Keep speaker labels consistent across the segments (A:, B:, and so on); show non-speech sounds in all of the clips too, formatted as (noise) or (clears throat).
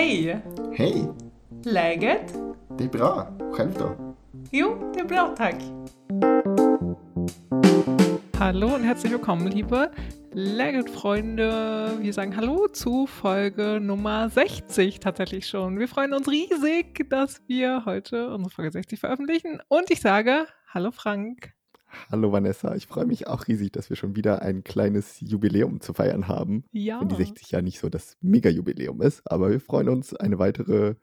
A: Hej!
B: Hej!
A: Läget?
B: Det är bra. Själv då?
A: Jo, det är bra tack. Hallo und herzlich willkommen, liebe Legend-Freunde. Wir sagen Hallo zu Folge Nummer 60 tatsächlich schon. Wir freuen uns riesig, dass wir heute unsere Folge 60 veröffentlichen. Und ich sage Hallo Frank.
B: Hallo Vanessa, ich freue mich auch riesig, dass wir schon wieder ein kleines Jubiläum zu feiern haben.
A: Ja.
B: Wenn die 60 ja nicht so das Mega-Jubiläum ist, aber wir freuen uns, eine weitere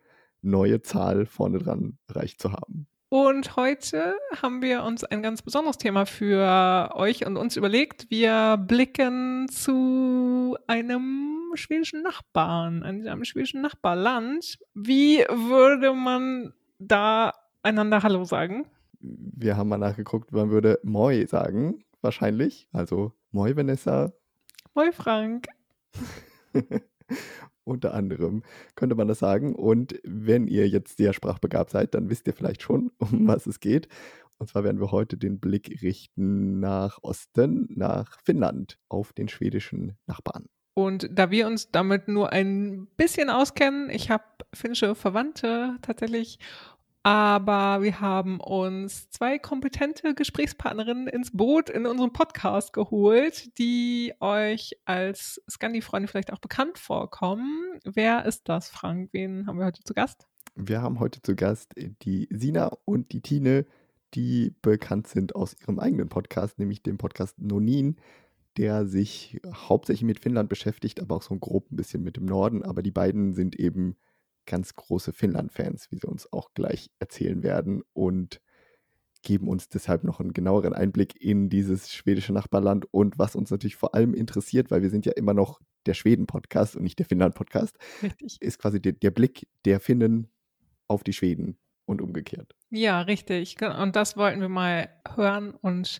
B: neue Zahl vorne dran erreicht zu haben.
A: Und heute haben wir uns ein ganz besonderes Thema für euch und uns überlegt. Wir blicken zu einem schwedischen Nachbarn, einem schwedischen Nachbarland. Wie würde man da einander Hallo sagen?
B: Wir haben mal nachgeguckt, man würde Moi sagen, wahrscheinlich. Also Moi Vanessa.
A: Moi Frank. (laughs)
B: Unter anderem könnte man das sagen. Und wenn ihr jetzt sehr sprachbegabt seid, dann wisst ihr vielleicht schon, (laughs) um was es geht. Und zwar werden wir heute den Blick richten nach Osten, nach Finnland, auf den schwedischen Nachbarn.
A: Und da wir uns damit nur ein bisschen auskennen, ich habe finnische Verwandte tatsächlich aber wir haben uns zwei kompetente Gesprächspartnerinnen ins Boot in unserem Podcast geholt, die euch als Scandi-Freunde vielleicht auch bekannt vorkommen. Wer ist das, Frank? Wen haben wir heute zu Gast?
B: Wir haben heute zu Gast die Sina und die Tine, die bekannt sind aus ihrem eigenen Podcast, nämlich dem Podcast Nonin, der sich hauptsächlich mit Finnland beschäftigt, aber auch so grob ein bisschen mit dem Norden. Aber die beiden sind eben ganz große Finnland-Fans, wie sie uns auch gleich erzählen werden und geben uns deshalb noch einen genaueren Einblick in dieses schwedische Nachbarland und was uns natürlich vor allem interessiert, weil wir sind ja immer noch der Schweden-Podcast und nicht der Finnland-Podcast, ist quasi der, der Blick der Finnen auf die Schweden und umgekehrt.
A: Ja, richtig. Und das wollten wir mal hören und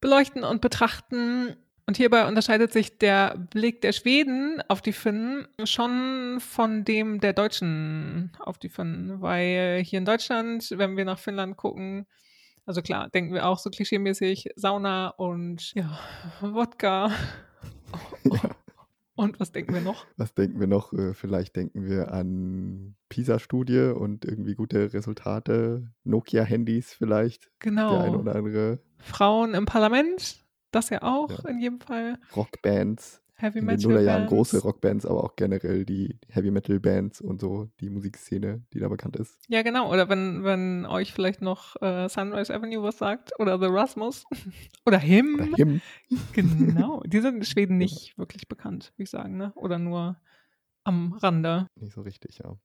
A: beleuchten und betrachten. Und hierbei unterscheidet sich der Blick der Schweden auf die Finnen schon von dem der Deutschen auf die Finnen, weil hier in Deutschland, wenn wir nach Finnland gucken, also klar, denken wir auch so klischeemäßig Sauna und ja, Wodka. Ja. (laughs) Und was denken wir noch?
B: Was denken wir noch? Äh, vielleicht denken wir an PISA-Studie und irgendwie gute Resultate, Nokia-Handys vielleicht.
A: Genau.
B: Der eine oder andere.
A: Frauen im Parlament, das ja auch ja. in jedem Fall.
B: Rockbands.
A: Heavy
B: in
A: Metal.
B: den Nullerjahren große Rockbands, aber auch generell die Heavy Metal Bands und so, die Musikszene, die da bekannt ist.
A: Ja, genau. Oder wenn, wenn euch vielleicht noch äh, Sunrise Avenue was sagt oder The Rasmus (laughs) oder Him.
B: Oder Him.
A: Genau. Die sind in Schweden (laughs) nicht wirklich bekannt, würde ich sagen, ne? Oder nur am Rande.
B: Nicht so richtig, ja.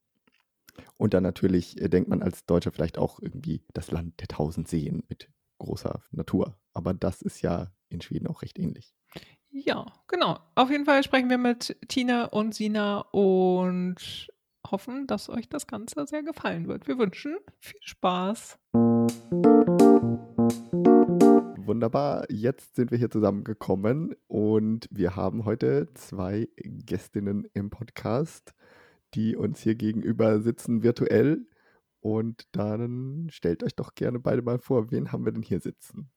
B: Und dann natürlich äh, denkt man als Deutscher vielleicht auch irgendwie das Land der tausend Seen mit großer Natur. Aber das ist ja in Schweden auch recht ähnlich.
A: Ja, genau. Auf jeden Fall sprechen wir mit Tina und Sina und hoffen, dass euch das Ganze sehr gefallen wird. Wir wünschen viel Spaß.
B: Wunderbar, jetzt sind wir hier zusammengekommen und wir haben heute zwei Gästinnen im Podcast, die uns hier gegenüber sitzen virtuell. Und dann stellt euch doch gerne beide mal vor, wen haben wir denn hier sitzen?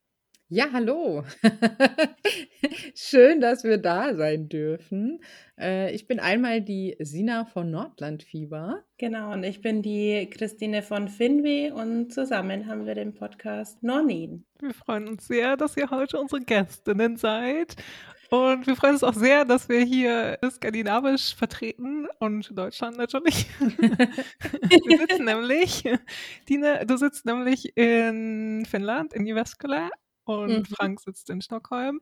C: Ja, hallo. (laughs) Schön, dass wir da sein dürfen. Äh, ich bin einmal die Sina von Nordlandfieber.
D: Genau, und ich bin die Christine von Finwe und zusammen haben wir den Podcast Nornin.
A: Wir freuen uns sehr, dass ihr heute unsere Gästinnen seid. Und wir freuen uns auch sehr, dass wir hier skandinavisch vertreten und Deutschland natürlich. (laughs) wir sitzen nämlich, Dina, du sitzt nämlich in Finnland, in Jyväskylä und mhm. Frank sitzt in Stockholm.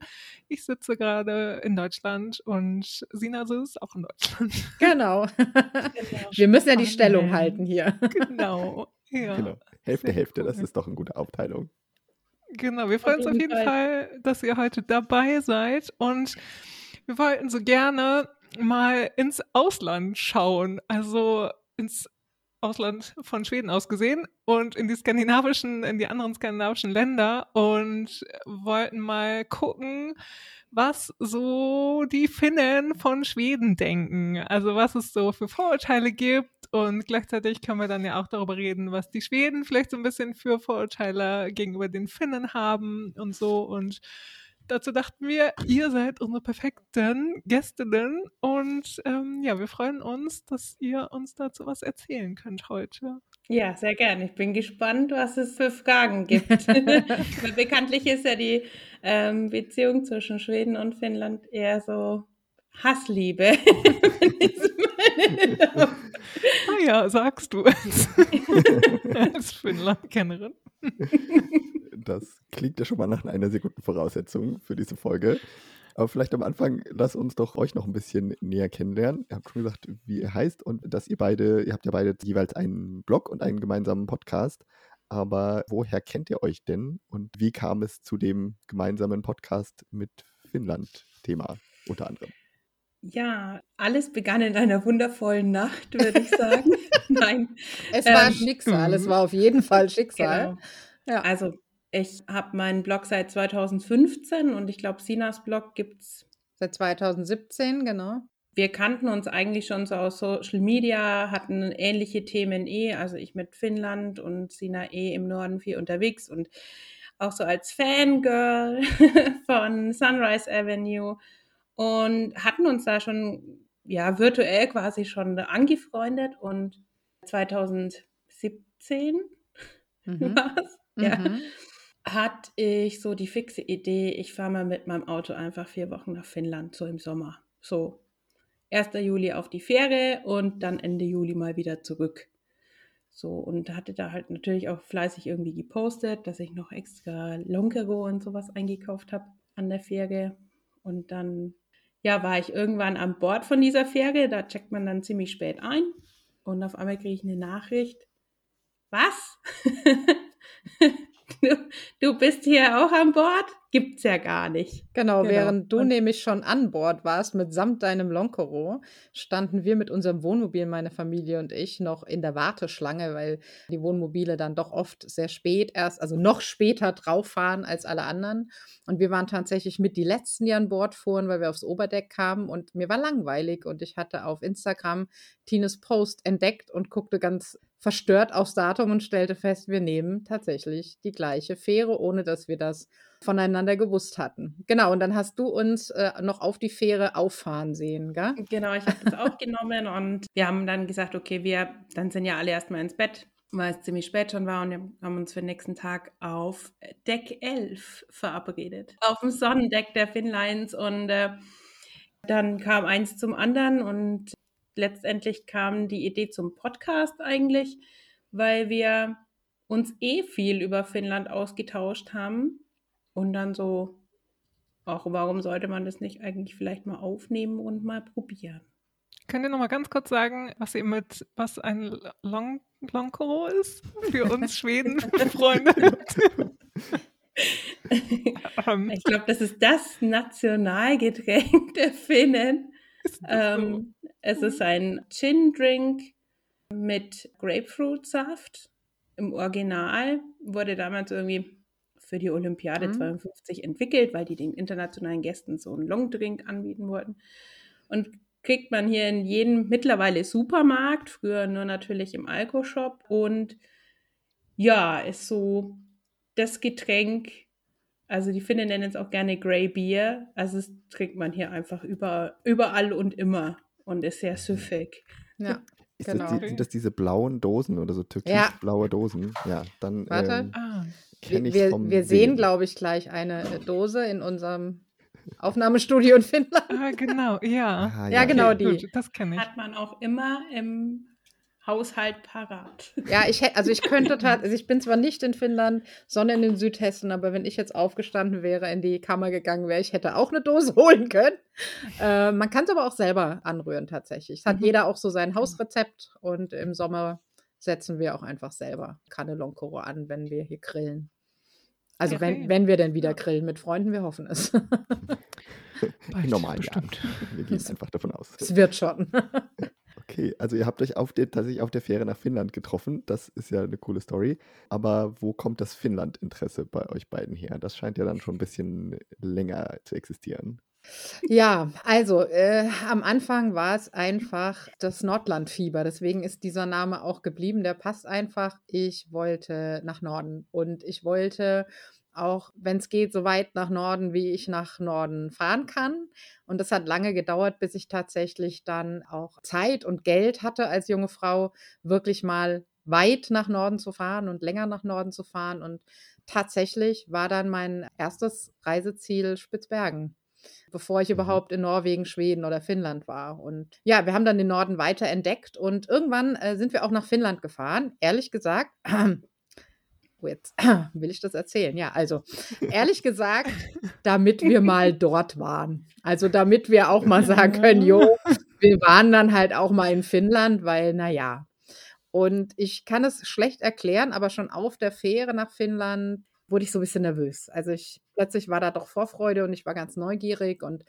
A: Ich sitze gerade in Deutschland und Sina sitzt auch in Deutschland.
C: Genau. (laughs) genau. Wir müssen ja die Stellung halten hier.
A: Genau. Ja. (laughs)
B: genau. Hälfte, Hälfte, das ist doch eine gute Aufteilung.
A: Genau, wir freuen uns auf jeden Fall. Fall, dass ihr heute dabei seid und wir wollten so gerne mal ins Ausland schauen, also ins Ausland von Schweden aus gesehen und in die skandinavischen, in die anderen skandinavischen Länder und wollten mal gucken, was so die Finnen von Schweden denken. Also was es so für Vorurteile gibt und gleichzeitig können wir dann ja auch darüber reden, was die Schweden vielleicht so ein bisschen für Vorurteile gegenüber den Finnen haben und so und dazu dachten wir, ihr seid unsere perfekten Gästinnen und ähm, ja, wir freuen uns, dass ihr uns dazu was erzählen könnt heute.
D: Ja, sehr gerne. Ich bin gespannt, was es für Fragen gibt. (laughs) (laughs) Bekanntlich ist ja die ähm, Beziehung zwischen Schweden und Finnland eher so Hassliebe. (laughs)
A: ah ja, sagst du es. Als Finnland-Kennerin. (laughs)
B: Das klingt ja schon mal nach einer sehr guten Voraussetzung für diese Folge. Aber vielleicht am Anfang, lass uns doch euch noch ein bisschen näher kennenlernen. Ihr habt schon gesagt, wie ihr heißt und dass ihr beide, ihr habt ja beide jeweils einen Blog und einen gemeinsamen Podcast. Aber woher kennt ihr euch denn und wie kam es zu dem gemeinsamen Podcast mit Finnland-Thema unter anderem?
D: Ja, alles begann in einer wundervollen Nacht, würde ich sagen. (laughs) (laughs) Nein.
C: Es war ähm, Schicksal, es war auf jeden Fall Schicksal.
D: Genau. Ja. Also ich habe meinen Blog seit 2015 und ich glaube, Sinas Blog gibt es
C: seit 2017, genau.
D: Wir kannten uns eigentlich schon so aus Social Media, hatten ähnliche Themen eh, also ich mit Finnland und Sina eh im Norden viel unterwegs und auch so als Fangirl (laughs) von Sunrise Avenue und hatten uns da schon ja virtuell quasi schon angefreundet und 2017 mhm. (laughs) war es. Ja. Mhm hatte ich so die fixe Idee, ich fahre mal mit meinem Auto einfach vier Wochen nach Finnland, so im Sommer. So 1. Juli auf die Fähre und dann Ende Juli mal wieder zurück. So, und hatte da halt natürlich auch fleißig irgendwie gepostet, dass ich noch extra Lonkero und sowas eingekauft habe an der Fähre. Und dann, ja, war ich irgendwann an Bord von dieser Fähre. Da checkt man dann ziemlich spät ein. Und auf einmal kriege ich eine Nachricht. Was? (laughs) du, du bist hier auch an Bord? Gibt's ja gar nicht.
C: Genau, genau. während du und nämlich schon an Bord warst, mitsamt deinem Lonkero, standen wir mit unserem Wohnmobil, meine Familie und ich, noch in der Warteschlange, weil die Wohnmobile dann doch oft sehr spät erst, also noch später drauf fahren als alle anderen. Und wir waren tatsächlich mit die letzten, die an Bord fuhren, weil wir aufs Oberdeck kamen und mir war langweilig und ich hatte auf Instagram Tines Post entdeckt und guckte ganz verstört aufs Datum und stellte fest, wir nehmen tatsächlich die gleiche Fähre, ohne dass wir das voneinander gewusst hatten. Genau, und dann hast du uns äh, noch auf die Fähre auffahren sehen, gell?
D: Genau, ich habe das auch genommen und wir haben dann gesagt, okay, wir dann sind ja alle erstmal ins Bett, weil es ziemlich spät schon war und wir haben uns für den nächsten Tag auf Deck 11 verabredet. Auf dem Sonnendeck der Finnlines und äh, dann kam eins zum anderen und letztendlich kam die Idee zum Podcast eigentlich, weil wir uns eh viel über Finnland ausgetauscht haben und dann so, auch warum sollte man das nicht eigentlich vielleicht mal aufnehmen und mal probieren?
A: Könnt ihr noch mal ganz kurz sagen, was ihr mit, was ein Long, Longkoro ist für (laughs) uns Schweden-Freunde? (laughs) (laughs)
D: Ähm. ich glaube, das ist das Nationalgetränk der Finnen. Ähm, es ist ein Gin-Drink mit Grapefruitsaft. Im Original wurde damals irgendwie für die Olympiade mhm. 52 entwickelt, weil die den internationalen Gästen so einen Longdrink anbieten wollten. Und kriegt man hier in jedem mittlerweile Supermarkt, früher nur natürlich im Alkoshop. Und ja, ist so das Getränk, also die Finnen nennen es auch gerne Grey Beer. Also das trinkt man hier einfach über, überall und immer und ist sehr süffig.
C: Ja.
B: Ist genau. das sind das diese blauen Dosen oder so türkisblaue ja. Dosen? Ja, dann
C: Warte. Ähm, ah. Kenne ich wir, vom Wir sehen, glaube ich, gleich eine äh, Dose in unserem Aufnahmestudio in Finnland.
A: Ah, genau, ja.
C: Ah, ja. ja. genau die. Gut,
D: das kenne ich. Hat man auch immer im Haushalt parat.
C: Ja, ich hätte, also ich könnte also ich bin zwar nicht in Finnland, sondern in Südhessen, aber wenn ich jetzt aufgestanden wäre, in die Kammer gegangen wäre, ich hätte auch eine Dose (laughs) holen können. Äh, man kann es aber auch selber anrühren tatsächlich. Es hat mhm. jeder auch so sein Hausrezept und im Sommer setzen wir auch einfach selber Cannelloncoro an, wenn wir hier grillen. Also okay. wenn, wenn wir denn wieder grillen mit Freunden, wir hoffen es. (laughs)
B: Normal, bestimmt. Ja. Wir gehen einfach davon aus.
C: Es wird schon. (laughs)
B: Okay, also ihr habt euch auf der, tatsächlich auf der Fähre nach Finnland getroffen. Das ist ja eine coole Story. Aber wo kommt das Finnland-Interesse bei euch beiden her? Das scheint ja dann schon ein bisschen länger zu existieren.
C: Ja, also äh, am Anfang war es einfach das Nordlandfieber. Deswegen ist dieser Name auch geblieben. Der passt einfach. Ich wollte nach Norden und ich wollte auch wenn es geht, so weit nach Norden, wie ich nach Norden fahren kann. Und das hat lange gedauert, bis ich tatsächlich dann auch Zeit und Geld hatte als junge Frau, wirklich mal weit nach Norden zu fahren und länger nach Norden zu fahren. Und tatsächlich war dann mein erstes Reiseziel Spitzbergen bevor ich mhm. überhaupt in Norwegen, Schweden oder Finnland war. Und ja, wir haben dann den Norden weiter entdeckt und irgendwann äh, sind wir auch nach Finnland gefahren. Ehrlich gesagt, (clears throat) oh, jetzt (clears throat) will ich das erzählen. Ja, also ehrlich gesagt, damit wir mal (laughs) dort waren. Also damit wir auch mal sagen können, jo, wir waren dann halt auch mal in Finnland, weil, naja. Und ich kann es schlecht erklären, aber schon auf der Fähre nach Finnland wurde ich so ein bisschen nervös. Also ich plötzlich war da doch Vorfreude und ich war ganz neugierig und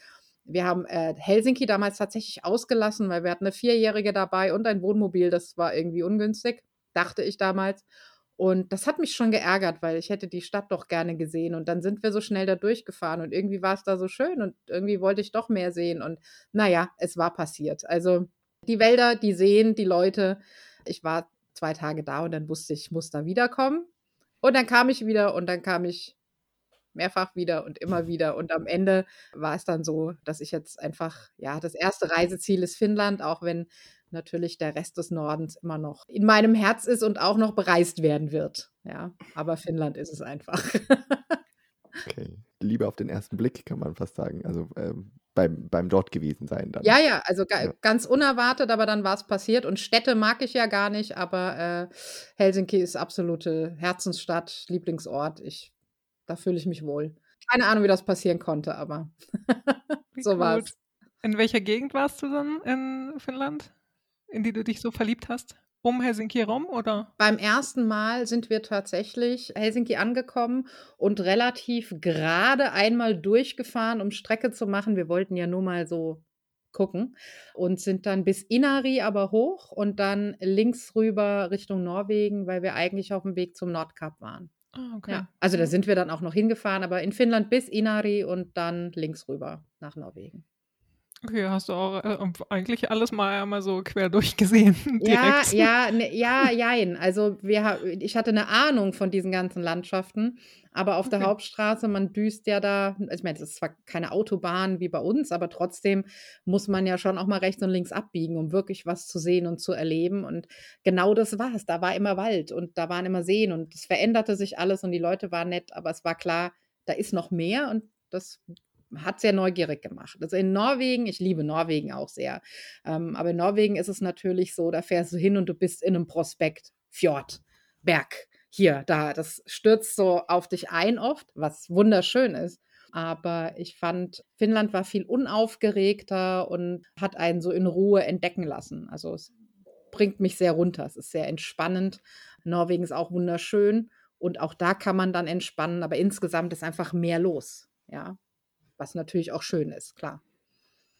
C: wir haben äh, Helsinki damals tatsächlich ausgelassen, weil wir hatten eine Vierjährige dabei und ein Wohnmobil. Das war irgendwie ungünstig, dachte ich damals. Und das hat mich schon geärgert, weil ich hätte die Stadt doch gerne gesehen. Und dann sind wir so schnell da durchgefahren und irgendwie war es da so schön und irgendwie wollte ich doch mehr sehen. Und naja, es war passiert. Also die Wälder, die Seen, die Leute. Ich war zwei Tage da und dann wusste ich, ich muss da wiederkommen. Und dann kam ich wieder und dann kam ich mehrfach wieder und immer wieder. Und am Ende war es dann so, dass ich jetzt einfach, ja, das erste Reiseziel ist Finnland, auch wenn natürlich der Rest des Nordens immer noch in meinem Herz ist und auch noch bereist werden wird. Ja, aber Finnland ist es einfach. (laughs)
B: okay. Liebe auf den ersten Blick, kann man fast sagen. Also ähm, beim, beim dort gewesen sein dann.
C: Ja, ja, also ga, ja. ganz unerwartet, aber dann war es passiert. Und Städte mag ich ja gar nicht, aber äh, Helsinki ist absolute Herzensstadt, Lieblingsort. Ich, da fühle ich mich wohl. Keine Ahnung, wie das passieren konnte, aber (laughs) so war es.
A: In welcher Gegend warst du dann in Finnland, in die du dich so verliebt hast? Um Helsinki herum, oder?
C: Beim ersten Mal sind wir tatsächlich Helsinki angekommen und relativ gerade einmal durchgefahren, um Strecke zu machen. Wir wollten ja nur mal so gucken und sind dann bis Inari aber hoch und dann links rüber Richtung Norwegen, weil wir eigentlich auf dem Weg zum Nordkap waren.
A: Ah, okay.
C: Ja, also da sind wir dann auch noch hingefahren, aber in Finnland bis Inari und dann links rüber nach Norwegen.
A: Okay, hast du auch äh, eigentlich alles mal einmal so quer durchgesehen. (laughs)
C: Ja, ja, ne, ja, jein. Also wir, ich hatte eine Ahnung von diesen ganzen Landschaften, aber auf okay. der Hauptstraße, man düst ja da, ich meine, es ist zwar keine Autobahn wie bei uns, aber trotzdem muss man ja schon auch mal rechts und links abbiegen, um wirklich was zu sehen und zu erleben. Und genau das war es. Da war immer Wald und da waren immer Seen und es veränderte sich alles und die Leute waren nett, aber es war klar, da ist noch mehr und das hat sehr neugierig gemacht. Also in Norwegen, ich liebe Norwegen auch sehr, ähm, aber in Norwegen ist es natürlich so, da fährst du hin und du bist in einem Prospekt, Fjord, Berg, hier, da, das stürzt so auf dich ein oft, was wunderschön ist. Aber ich fand, Finnland war viel unaufgeregter und hat einen so in Ruhe entdecken lassen. Also es bringt mich sehr runter. Es ist sehr entspannend. Norwegen ist auch wunderschön und auch da kann man dann entspannen, aber insgesamt ist einfach mehr los. Ja, was natürlich auch schön ist, klar.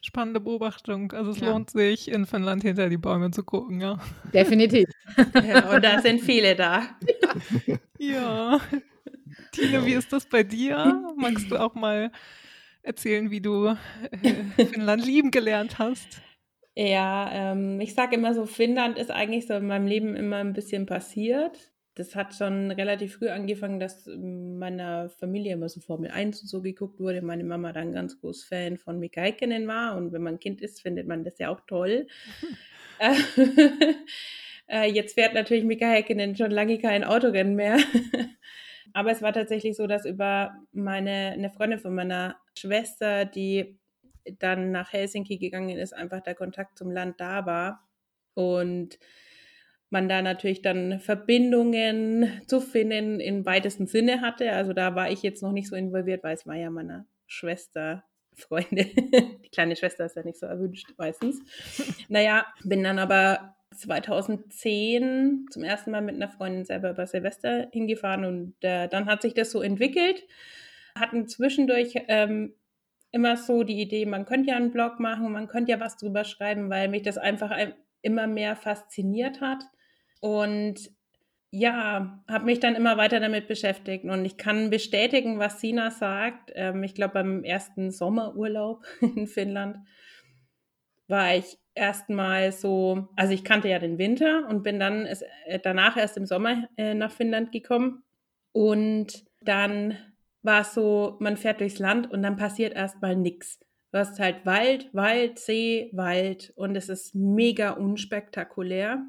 A: Spannende Beobachtung. Also es ja. lohnt sich, in Finnland hinter die Bäume zu gucken, ja.
C: Definitiv.
D: ja, und da sind viele da. (laughs)
A: ja. Tine, wie ist das bei dir? Magst du auch mal erzählen, wie du äh, Finnland lieben gelernt hast?
D: Ja, ähm, ich sage immer so, Finnland ist eigentlich so in meinem Leben immer ein bisschen passiert das hat schon relativ früh angefangen, dass meiner Familie immer so Formel 1 und so geguckt wurde. Meine Mama dann ganz groß Fan von Mika Häkkinen war und wenn man Kind ist, findet man das ja auch toll. (laughs) (laughs) äh, jetzt fährt natürlich Mika Häkkinen schon lange kein Autorennen mehr. (laughs) Aber es war tatsächlich so, dass über meine, eine Freundin von meiner Schwester, die dann nach Helsinki gegangen ist, einfach der Kontakt zum Land da war. Und man da natürlich dann Verbindungen zu finden im weitesten Sinne hatte. Also da war ich jetzt noch nicht so involviert, weil es war ja meine Schwester, Freunde. (laughs) Die kleine Schwester ist ja nicht so erwünscht meistens. (laughs) naja, bin dann aber 2010 zum ersten Mal mit einer Freundin selber über Silvester hingefahren und äh, dann hat sich das so entwickelt. Hatten zwischendurch ähm, immer so die Idee, man könnte ja einen Blog machen, man könnte ja was drüber schreiben, weil mich das einfach immer mehr fasziniert hat. Und ja, habe mich dann immer weiter damit beschäftigt und ich kann bestätigen, was Sina sagt. Ähm, ich glaube, beim ersten Sommerurlaub (laughs) in Finnland war ich erstmal so, also ich kannte ja den Winter und bin dann äh, danach erst im Sommer äh, nach Finnland gekommen und dann war es so, man fährt durchs Land und dann passiert erstmal nichts. Du hast halt Wald, Wald, See, Wald und es ist mega unspektakulär.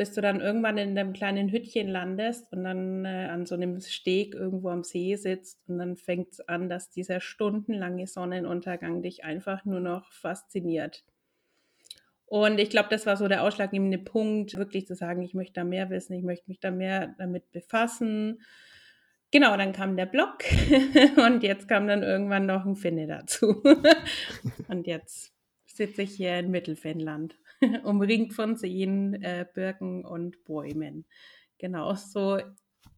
D: Bis du dann irgendwann in einem kleinen Hüttchen landest und dann äh, an so einem Steg irgendwo am See sitzt und dann fängt es an, dass dieser stundenlange Sonnenuntergang dich einfach nur noch fasziniert. Und ich glaube, das war so der ausschlaggebende Punkt, wirklich zu sagen, ich möchte da mehr wissen, ich möchte mich da mehr damit befassen Genau, dann kam der Blog (laughs) und jetzt kam dann irgendwann noch ein Finne dazu. (laughs) und jetzt sitze ich hier in Mittelfinnland, (laughs) umringt von Seen, äh, Birken und Bäumen. Genau, so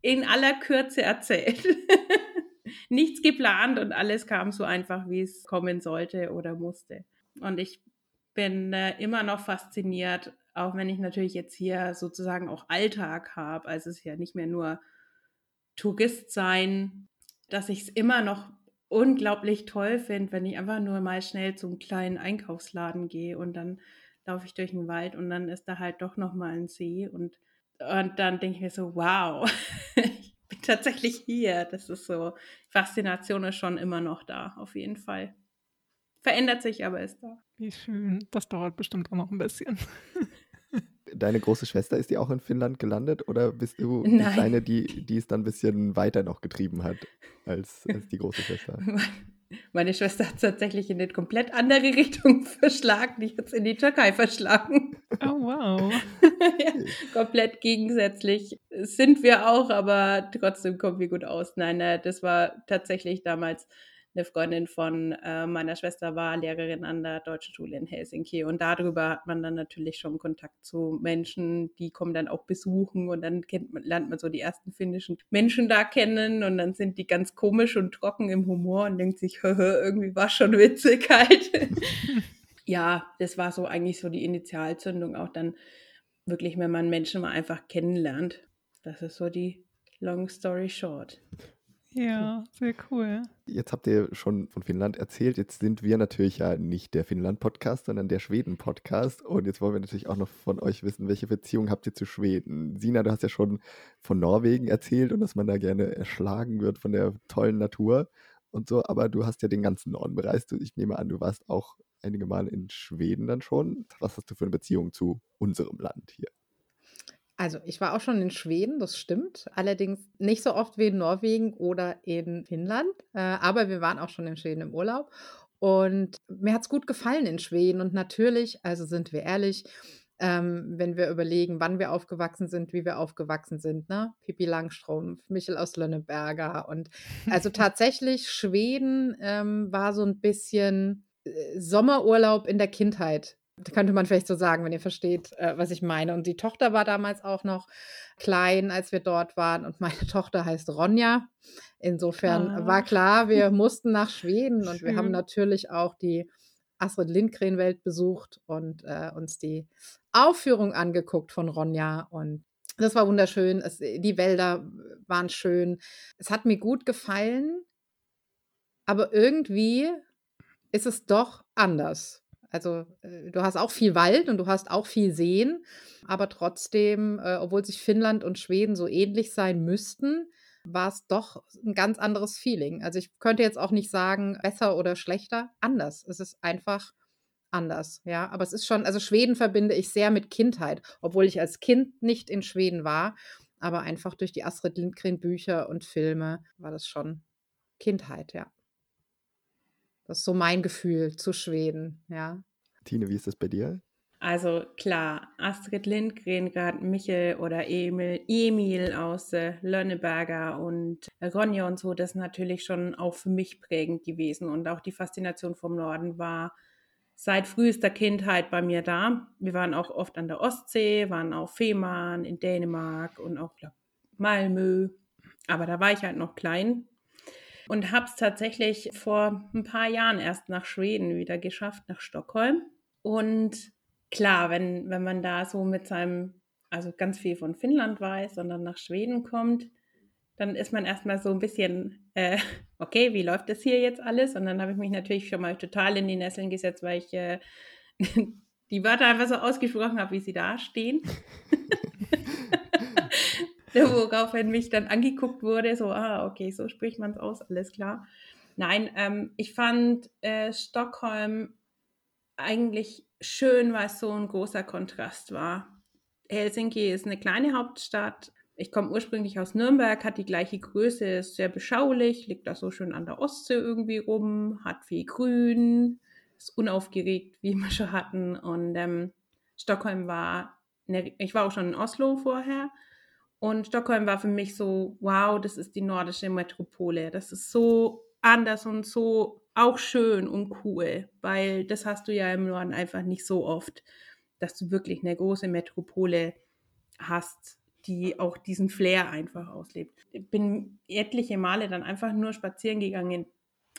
D: in aller Kürze erzählt. (laughs) Nichts geplant und alles kam so einfach, wie es kommen sollte oder musste. Und ich bin äh, immer noch fasziniert, auch wenn ich natürlich jetzt hier sozusagen auch Alltag habe. Also es ist ja nicht mehr nur Tourist sein, dass ich es immer noch unglaublich toll finde, wenn ich einfach nur mal schnell zum kleinen Einkaufsladen gehe und dann laufe ich durch den Wald und dann ist da halt doch noch mal ein See und, und dann denke ich mir so, wow, (laughs) ich bin tatsächlich hier. Das ist so, Faszination ist schon immer noch da, auf jeden Fall. Verändert sich, aber ist da.
A: Wie schön. Das dauert bestimmt auch noch ein bisschen. (laughs)
B: deine große Schwester, ist die auch in Finnland gelandet oder bist du Nein. die Kleine, die, die es dann ein bisschen weiter noch getrieben hat als, als die große Schwester? (laughs)
D: Meine Schwester hat es tatsächlich in eine komplett andere (laughs) Richtung verschlagen. Die hat es in die Türkei verschlagen.
A: Oh, wow. (laughs)
D: ja, komplett gegensätzlich sind wir auch, aber trotzdem kommen wir gut aus. Nein, das war tatsächlich damals eine Freundin von äh, meiner Schwester war Lehrerin an der Deutschen Schule in Helsinki und darüber hat man dann natürlich schon Kontakt zu Menschen, die kommen dann auch besuchen und dann kennt man, lernt man so die ersten finnischen Menschen da kennen und dann sind die ganz komisch und trocken im Humor und denkt sich, irgendwie war schon witzig halt. (laughs) ja, das war so eigentlich so die Initialzündung auch dann wirklich, wenn man Menschen mal einfach kennenlernt. Das ist so die Long Story Short.
A: Ja, sehr cool.
B: Jetzt habt ihr schon von Finnland erzählt. Jetzt sind wir natürlich ja nicht der Finnland-Podcast, sondern der Schweden-Podcast. Und jetzt wollen wir natürlich auch noch von euch wissen, welche Beziehung habt ihr zu Schweden? Sina, du hast ja schon von Norwegen erzählt und dass man da gerne erschlagen wird von der tollen Natur und so. Aber du hast ja den ganzen Norden bereist. Ich nehme an, du warst auch einige Mal in Schweden dann schon. Was hast du für eine Beziehung zu unserem Land hier?
C: Also, ich war auch schon in Schweden, das stimmt. Allerdings nicht so oft wie in Norwegen oder in Finnland. Äh, aber wir waren auch schon in Schweden im Urlaub. Und mir hat es gut gefallen in Schweden. Und natürlich, also sind wir ehrlich, ähm, wenn wir überlegen, wann wir aufgewachsen sind, wie wir aufgewachsen sind, ne? Pippi Langstrumpf, Michel aus Lönneberger. Und also (laughs) tatsächlich, Schweden ähm, war so ein bisschen äh, Sommerurlaub in der Kindheit könnte man vielleicht so sagen, wenn ihr versteht, äh, was ich meine. Und die Tochter war damals auch noch klein, als wir dort waren. Und meine (laughs) Tochter heißt Ronja. Insofern ah. war klar, wir (laughs) mussten nach Schweden. Und wir haben natürlich auch die Astrid Lindgren-Welt besucht und äh, uns die Aufführung angeguckt von Ronja. Und das war wunderschön. Es, die Wälder waren schön. Es hat mir gut gefallen. Aber irgendwie ist es doch anders. Also äh, du hast auch viel Wald und du hast auch viel Seen, aber trotzdem, äh, obwohl sich Finnland und Schweden so ähnlich sein müssten, war es doch ein ganz anderes Feeling. Also ich könnte jetzt auch nicht sagen, besser oder schlechter, anders. Es ist einfach anders, ja. Aber es ist schon, also Schweden verbinde ich sehr mit Kindheit, obwohl ich als Kind nicht in Schweden war, aber einfach durch die Astrid Lindgren Bücher und Filme war das schon Kindheit, ja. Das ist so mein Gefühl zu Schweden, ja.
B: Tine, wie ist das bei dir?
D: Also klar, Astrid Lindgren, gerade Michel oder Emil, Emil aus äh, Lönneberger und Ronja und so, das ist natürlich schon auch für mich prägend gewesen. Und auch die Faszination vom Norden war seit frühester Kindheit bei mir da. Wir waren auch oft an der Ostsee, waren auf Fehmarn in Dänemark und auch glaub, Malmö. Aber da war ich halt noch klein und habe es tatsächlich vor ein paar Jahren erst nach Schweden wieder geschafft, nach Stockholm. Und klar, wenn, wenn man da so mit seinem, also ganz viel von Finnland weiß und dann nach Schweden kommt, dann ist man erstmal so ein bisschen, äh, (laughs) okay, wie läuft das hier jetzt alles? Und dann habe ich mich natürlich schon mal total in die Nesseln gesetzt, weil ich äh, (laughs) die Wörter einfach so ausgesprochen habe, wie sie da stehen. (laughs) (laughs) woraufhin mich dann angeguckt wurde, so, ah, okay, so spricht man es aus, alles klar. Nein, ähm, ich fand äh, Stockholm eigentlich schön, weil es so ein großer Kontrast war. Helsinki ist eine kleine Hauptstadt. Ich komme ursprünglich aus Nürnberg, hat die gleiche Größe, ist sehr beschaulich, liegt da so schön an der Ostsee irgendwie rum, hat viel Grün, ist unaufgeregt, wie wir schon hatten. Und ähm, Stockholm war, eine, ich war auch schon in Oslo vorher. Und Stockholm war für mich so, wow, das ist die nordische Metropole. Das ist so anders und so auch schön und cool, weil das hast du ja im Norden einfach nicht so oft, dass du wirklich eine große Metropole hast, die auch diesen Flair einfach auslebt. Ich bin etliche Male dann einfach nur spazieren gegangen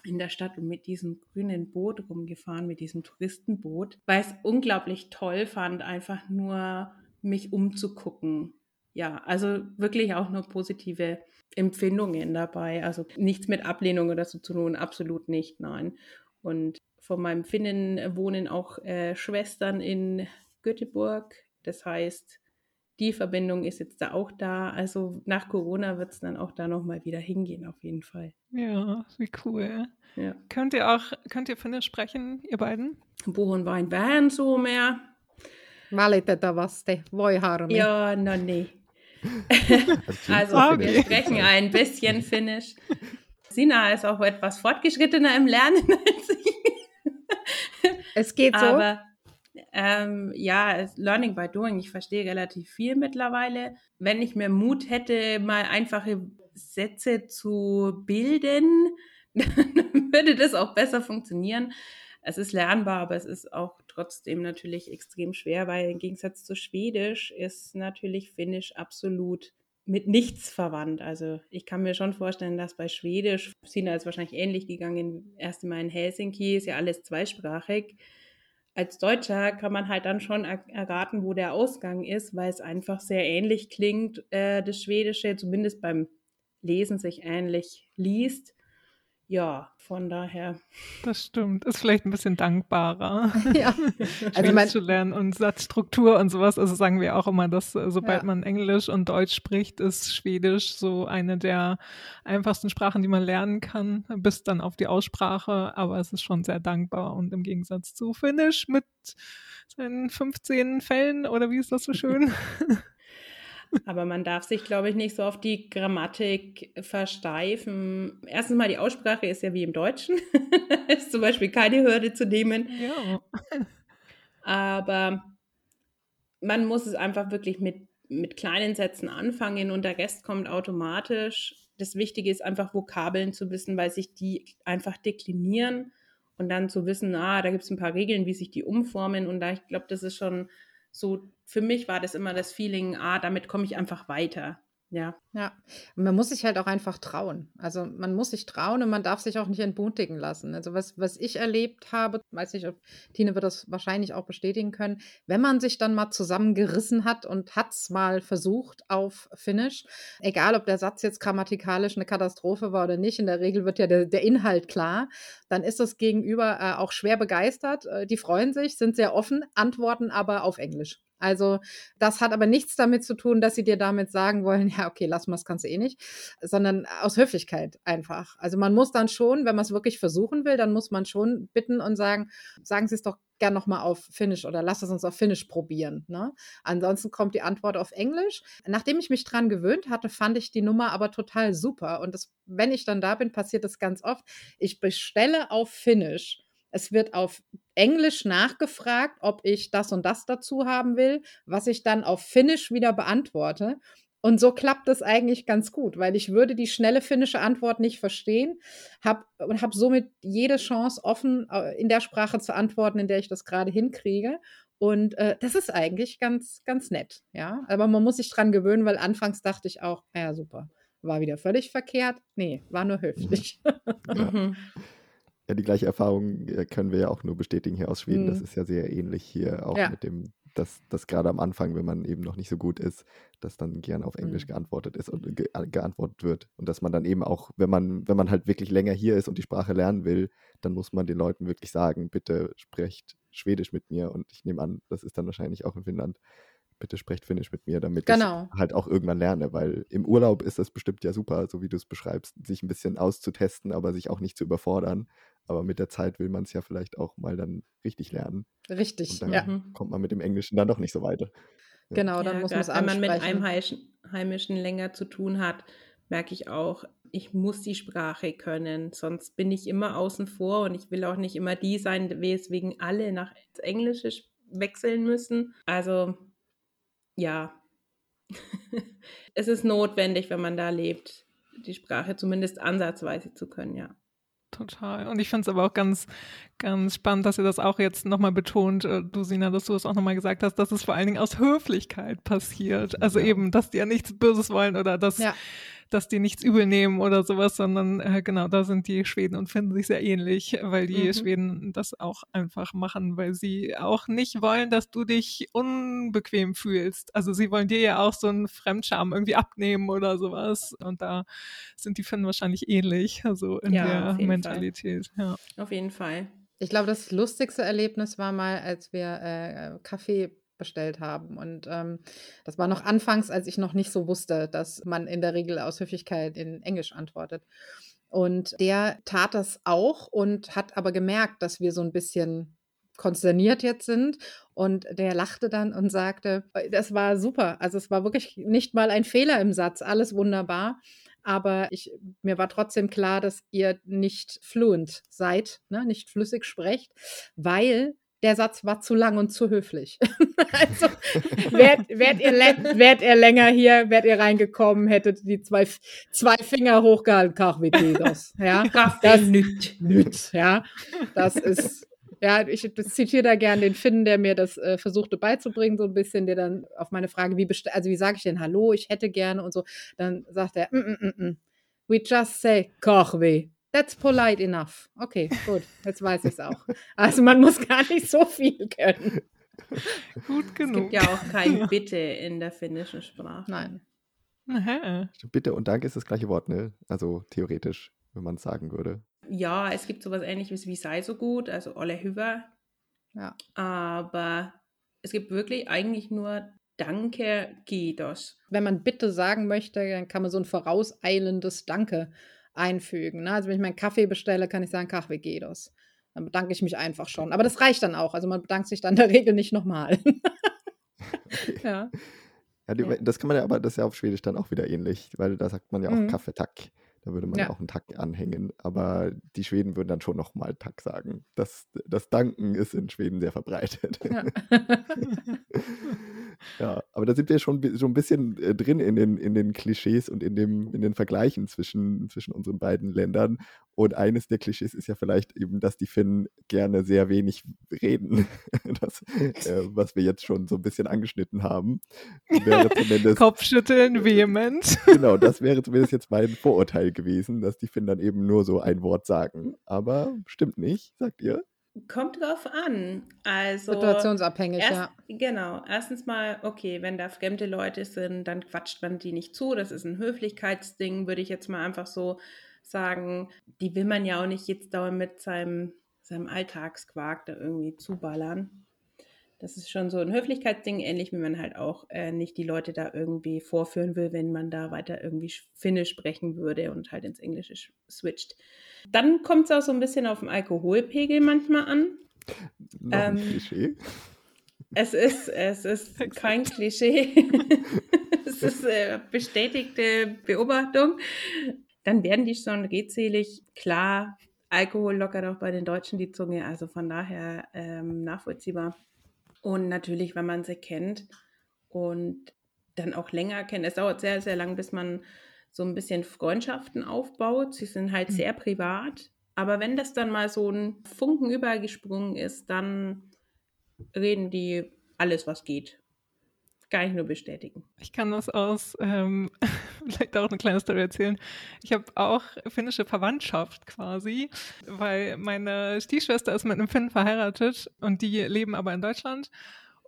D: in der Stadt und mit diesem grünen Boot rumgefahren, mit diesem Touristenboot, weil ich es unglaublich toll fand, einfach nur mich umzugucken. Ja, also wirklich auch nur positive Empfindungen dabei. Also nichts mit Ablehnung oder so zu tun, absolut nicht, nein. Und von meinem Finnen wohnen auch äh, Schwestern in Göteborg. Das heißt, die Verbindung ist jetzt da auch da. Also nach Corona wird es dann auch da nochmal wieder hingehen, auf jeden Fall.
A: Ja, wie cool. Ja. Könnt ihr auch, könnt ihr Finnisch sprechen, ihr beiden?
D: Puhun vain vähän suomea.
C: Valitettavasti, voi harmi.
D: Ja, no nee. (laughs) also wir sprechen ein bisschen Finnisch. Sina ist auch etwas fortgeschrittener im Lernen (laughs) als ich.
C: Es geht so.
D: Aber ähm, ja, Learning by Doing. Ich verstehe relativ viel mittlerweile. Wenn ich mehr Mut hätte, mal einfache Sätze zu bilden, (laughs) dann würde das auch besser funktionieren. Es ist lernbar, aber es ist auch trotzdem natürlich extrem schwer, weil im Gegensatz zu Schwedisch ist natürlich Finnisch absolut mit nichts verwandt. Also ich kann mir schon vorstellen, dass bei Schwedisch, Sina ist wahrscheinlich ähnlich gegangen, erst einmal in Helsinki, ist ja alles zweisprachig. Als Deutscher kann man halt dann schon erraten, wo der Ausgang ist, weil es einfach sehr ähnlich klingt, äh, das Schwedische, zumindest beim Lesen sich ähnlich liest ja, von daher.
A: Das stimmt. Ist vielleicht ein bisschen dankbarer. (laughs)
C: Ja. (laughs)
A: also mein, zu lernen und Satzstruktur und sowas. Also sagen wir auch immer, dass äh, sobald ja. man Englisch und Deutsch spricht, ist Schwedisch so eine der einfachsten Sprachen, die man lernen kann, bis dann auf die Aussprache. Aber es ist schon sehr dankbar und im Gegensatz zu Finnisch mit seinen 15 Fällen oder wie ist das so schön? (laughs)
D: Aber man darf sich, glaube ich, nicht so auf die Grammatik versteifen. Erstens mal, die Aussprache ist ja wie im Deutschen. (laughs) ist zum Beispiel keine Hürde zu nehmen.
A: Ja.
D: Aber man muss es einfach wirklich mit, mit kleinen Sätzen anfangen und der Rest kommt automatisch. Das Wichtige ist einfach Vokabeln zu wissen, weil sich die einfach deklinieren und dann zu wissen, ah, da gibt es ein paar Regeln, wie sich die umformen. Und da, ich glaube, das ist schon so, für mich war das immer das Feeling, ah, damit komme ich einfach weiter. Ja.
C: Ja. Und man muss sich halt auch einfach trauen. Also man muss sich trauen und man darf sich auch nicht entmutigen lassen. Also was, was ich erlebt habe, weiß nicht, ob Tine wird das wahrscheinlich auch bestätigen können, wenn man sich dann mal zusammengerissen hat und hat es mal versucht auf Finnisch, egal ob der Satz jetzt grammatikalisch eine Katastrophe war oder nicht, in der Regel wird ja der, der Inhalt klar, dann ist das Gegenüber äh, auch schwer begeistert. Äh, die freuen sich, sind sehr offen, antworten aber auf Englisch. Also das hat aber nichts damit zu tun, dass sie dir damit sagen wollen, (laughs) ja, okay, lass mal, das kannst du eh nicht, sondern aus Höflichkeit einfach. Also man muss dann schon, wenn man es wirklich versuchen will, dann muss man schon bitten und sagen, sagen Sie es doch gern nochmal auf Finnisch oder lass es uns auf Finnisch probieren. Ne? Ansonsten kommt die Antwort auf Englisch. Nachdem ich mich dran gewöhnt hatte, fand ich die Nummer aber total super. Und das, wenn ich dann da bin, passiert das ganz oft. Ich bestelle auf Finnisch es wird auf Englisch nachgefragt, ob ich das und das dazu haben will, was ich dann auf Finnisch wieder beantworte. Und so klappt es eigentlich ganz gut, weil ich würde die schnelle finnische Antwort nicht verstehen hab, und habe somit jede Chance offen, äh, in der Sprache zu antworten, in der ich das gerade hinkriege. Und äh, das ist eigentlich ganz, ganz nett, ja. Aber man muss sich dran gewöhnen, weil anfangs dachte ich auch, ja super, war wieder völlig verkehrt. Nee, war nur höflich.
B: Ja. (laughs) Ja, die gleiche Erfahrung äh, können wir ja auch nur bestätigen hier aus Schweden. Mhm. Das ist ja sehr ähnlich hier auch ja. mit dem, dass das gerade am Anfang, wenn man eben noch nicht so gut ist, dass dann gern auf Englisch mhm. geantwortet ist und ge äh, geantwortet wird. Und dass man dann eben auch, wenn man, wenn man halt wirklich länger hier ist und die Sprache lernen will, dann muss man den Leuten wirklich sagen, bitte sprecht Schwedisch mit mir. Und ich nehme an, das ist dann wahrscheinlich auch in Finnland bitte sprecht Finnisch mit mir, damit
C: Genau.
B: ich halt auch irgendwann lerne, weil im Urlaub ist das bestimmt ja super, so wie du es beschreibst, sich ein bisschen auszutesten, aber sich auch nicht zu überfordern. Aber mit der Zeit will man es ja vielleicht auch mal dann richtig lernen.
C: Richtig,
B: Und dann
C: ja.
B: Kommt man mit dem Englischen dann doch nicht so weiter.
C: Genau, dann
D: Ja,
C: muss man es
D: wenn man mit. Einheimischen Heimischen länger zu tun hat, merke ich auch, ich muss die Sprache können, sonst bin ich immer außen vor und ich will auch nicht immer die sein, weswegen alle nach ins Englische sch- wechseln müssen. Also ja, (laughs) es ist notwendig, wenn man da lebt, die Sprache zumindest ansatzweise zu können, ja.
A: Total. Und ich finde es aber auch ganz, ganz spannend, dass ihr das auch jetzt nochmal betont, äh, du Sina, dass du es auch nochmal gesagt hast, dass es vor allen Dingen aus Höflichkeit passiert. Also
B: Ja.
A: eben, dass die ja nichts Böses wollen oder dass,
C: Ja.
A: Dass die nichts übel nehmen oder sowas, sondern äh, genau, da sind die Schweden und finden sich sehr ähnlich, weil die
C: Mhm.
A: Schweden das auch einfach machen, weil sie auch nicht wollen, dass du dich unbequem fühlst. Also sie wollen dir ja auch so einen Fremdscham irgendwie abnehmen oder sowas. Und da sind die Finnen wahrscheinlich ähnlich, also in
D: Ja,
A: der Mentalität. Ja.
D: Auf jeden Fall.
C: Ich glaube, das lustigste Erlebnis war mal, als wir äh, Kaffee bestellt haben. Und ähm, das war noch anfangs, als ich noch nicht so wusste, dass man in der Regel aus Höflichkeit in Englisch antwortet. Und der tat das auch und hat aber gemerkt, dass wir so ein bisschen konsterniert jetzt sind. Und der lachte dann und sagte, äh, das war super. Also es war wirklich nicht mal ein Fehler im Satz, alles wunderbar. Aber ich, mir war trotzdem klar, dass ihr nicht fluent seid, ne? nicht flüssig sprecht, weil der Satz war zu lang und zu höflich. (laughs) also wärt, wärt, ihr wärt ihr länger hier, wärt ihr reingekommen, hättet die zwei, zwei Finger hochgehalten, Kachvitidos. Ja, (laughs) das nüt, nüt, ja. Das ist, ja, ich zitiere da gern den Finn, der mir das äh, versuchte beizubringen, so ein bisschen, der dann auf meine Frage, wie also wie sage ich denn Hallo, ich hätte gerne und so, dann sagt er, mm, mm, mm, mm. we just say Kahve. That's polite enough. Okay, gut, jetzt weiß ich es auch. Also man muss gar nicht so viel können.
A: Gut
D: Es
A: genug.
D: gibt ja auch kein Bitte in der finnischen Sprache.
C: Nein.
A: Aha.
B: Bitte und Danke ist das gleiche Wort, ne? Also theoretisch, wenn man es sagen würde.
D: Ja, es gibt sowas ähnliches wie sei so gut, also alle Hüver.
C: Ja.
D: Aber es gibt wirklich eigentlich nur Danke, Kiitos.
C: Wenn man Bitte sagen möchte, dann kann man so ein vorauseilendes Danke einfügen. Ne? Also wenn ich meinen Kaffee bestelle, kann ich sagen, Kaffee Gedos. Dann bedanke ich mich einfach schon. Aber das reicht dann auch. Also man bedankt sich dann in der Regel nicht nochmal. (laughs) ja.
B: Ja, die,
D: Ja.
B: das kann man ja, aber das ist ja auf Schwedisch dann auch wieder ähnlich, weil da sagt man ja auch
C: Mhm.
B: Kaffeetack. Da würde man
C: Ja.
B: auch einen Tack anhängen. Aber die Schweden würden dann schon nochmal Tack sagen. Das, das Danken ist in Schweden sehr verbreitet.
C: ja. (laughs)
B: Ja, aber da sind wir schon, schon ein bisschen äh, drin in den, in den Klischees und in, dem, in den Vergleichen zwischen, zwischen unseren beiden Ländern. Und eines der Klischees ist ja vielleicht eben, dass die Finnen gerne sehr wenig reden. (laughs) Das, äh, was wir jetzt schon so ein bisschen angeschnitten haben. Wäre zumindest, (laughs)
A: Kopfschütteln, vehement. (laughs)
B: genau, das wäre zumindest jetzt mein Vorurteil gewesen, dass die Finnen dann eben nur so ein Wort sagen. Aber stimmt nicht, sagt ihr?
D: Kommt drauf an. Also
C: Situationsabhängig,
D: erst,
C: ja.
D: Genau. Erstens mal, okay, wenn da fremde Leute sind, dann quatscht man die nicht zu. Das ist ein Höflichkeitsding, würde ich jetzt mal einfach so sagen. Die will man ja auch nicht jetzt dauernd mit seinem, seinem Alltagsquark da irgendwie zuballern. Das ist schon so ein Höflichkeitsding, ähnlich wie man halt auch äh, nicht die Leute da irgendwie vorführen will, wenn man da weiter irgendwie Sch- Finnisch sprechen würde und halt ins Englische sch- switcht. Dann kommt es auch so ein bisschen auf den Alkoholpegel manchmal an.
B: Noch ein
D: Ähm,
B: Klischee.
D: Es ist, es ist kein Klischee. (laughs) es ist äh, bestätigte Beobachtung. Dann werden die schon redselig. Klar, Alkohol lockert auch bei den Deutschen die Zunge, also von daher ähm, nachvollziehbar. Und natürlich, wenn man sie kennt und dann auch länger kennt. Es dauert sehr, sehr lang, bis man so ein bisschen Freundschaften aufbaut. Sie sind halt
A: Mhm.
D: sehr privat. Aber wenn das dann mal so ein Funken übergesprungen ist, dann reden die alles, was geht. Kann ich nur bestätigen.
A: Ich kann das aus, ähm, (laughs) vielleicht auch eine kleine Story erzählen. Ich habe auch finnische Verwandtschaft quasi, weil meine Stiefschwester ist mit einem Finn verheiratet und die leben aber in Deutschland.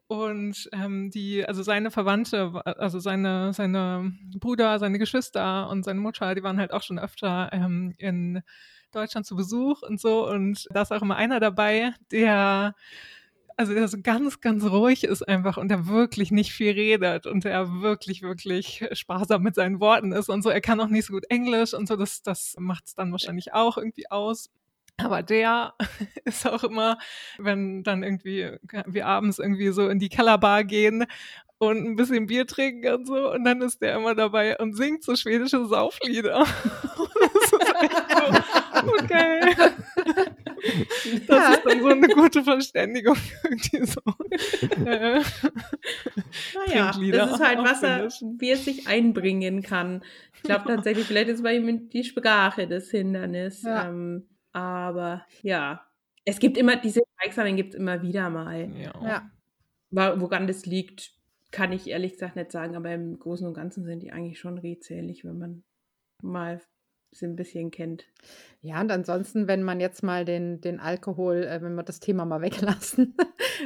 A: Und ähm, die, also seine Verwandte, also seine, seine Brüder, seine Geschwister und seine Mutter, die waren halt auch schon öfter ähm, in Deutschland zu Besuch und so. Und da ist auch immer einer dabei, der also der so ganz, ganz ruhig ist einfach und der wirklich nicht viel redet und der wirklich, wirklich sparsam mit seinen Worten ist und so. Er kann auch nicht so gut Englisch und so, das, das macht es dann wahrscheinlich auch irgendwie aus. Aber der (laughs) ist auch immer, wenn dann irgendwie wir abends irgendwie so in die Kellerbar gehen und ein bisschen Bier trinken und so. Und dann ist der immer dabei und singt so schwedische Sauflieder. (laughs) das ist echt so, (laughs) okay. (laughs) Das ja. ist dann so eine gute Verständigung. Irgendwie so.
D: Äh, (laughs) naja, das ist halt, was er, wie es sich einbringen kann. Ich glaube tatsächlich, vielleicht ist bei ihm die Sprache das Hindernis. Ja. Ähm, aber ja, es gibt immer, diese Examen gibt es immer wieder mal.
C: Ja.
D: Woran das liegt, kann ich ehrlich gesagt nicht sagen, aber im Großen und Ganzen sind die eigentlich schon redselig, wenn man mal sie ein bisschen kennt.
C: Ja, und ansonsten, wenn man jetzt mal den, den Alkohol, äh, wenn wir das Thema mal (laughs) weglassen,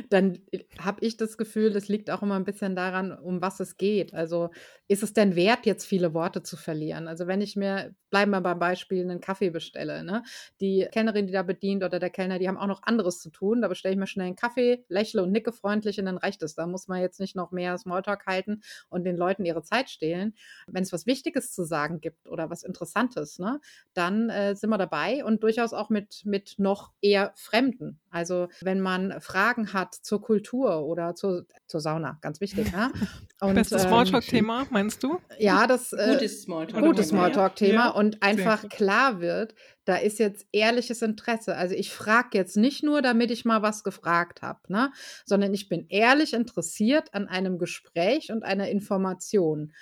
C: dann äh, habe ich das Gefühl, das liegt auch immer ein bisschen daran, um was es geht. Also ist es denn wert, jetzt viele Worte zu verlieren? Also wenn ich mir, bleiben wir beim Beispiel, einen Kaffee bestelle, ne? die Kellnerin, die da bedient oder der Kellner, die haben auch noch anderes zu tun. Da bestelle ich mir schnell einen Kaffee, lächle und nicke freundlich und dann reicht es. Da muss man jetzt nicht noch mehr Smalltalk halten und den Leuten ihre Zeit stehlen. Wenn es was Wichtiges zu sagen gibt oder was Interessantes, ne? dann äh, sind wir dabei und durchaus auch mit, mit noch eher Fremden. Also wenn man Fragen hat zur Kultur oder zur, zur Sauna, ganz wichtig. Ne? (laughs)
A: Und, Bestes ähm, Smalltalk-Thema, meinst du?
C: Ja, das äh, gutes Smalltalk-Thema. Gutes Smalltalk-Thema ja. und einfach klar wird, da ist jetzt ehrliches Interesse. Also ich frage jetzt nicht nur, damit ich mal was gefragt habe, ne? sondern ich bin ehrlich interessiert an einem Gespräch und einer Information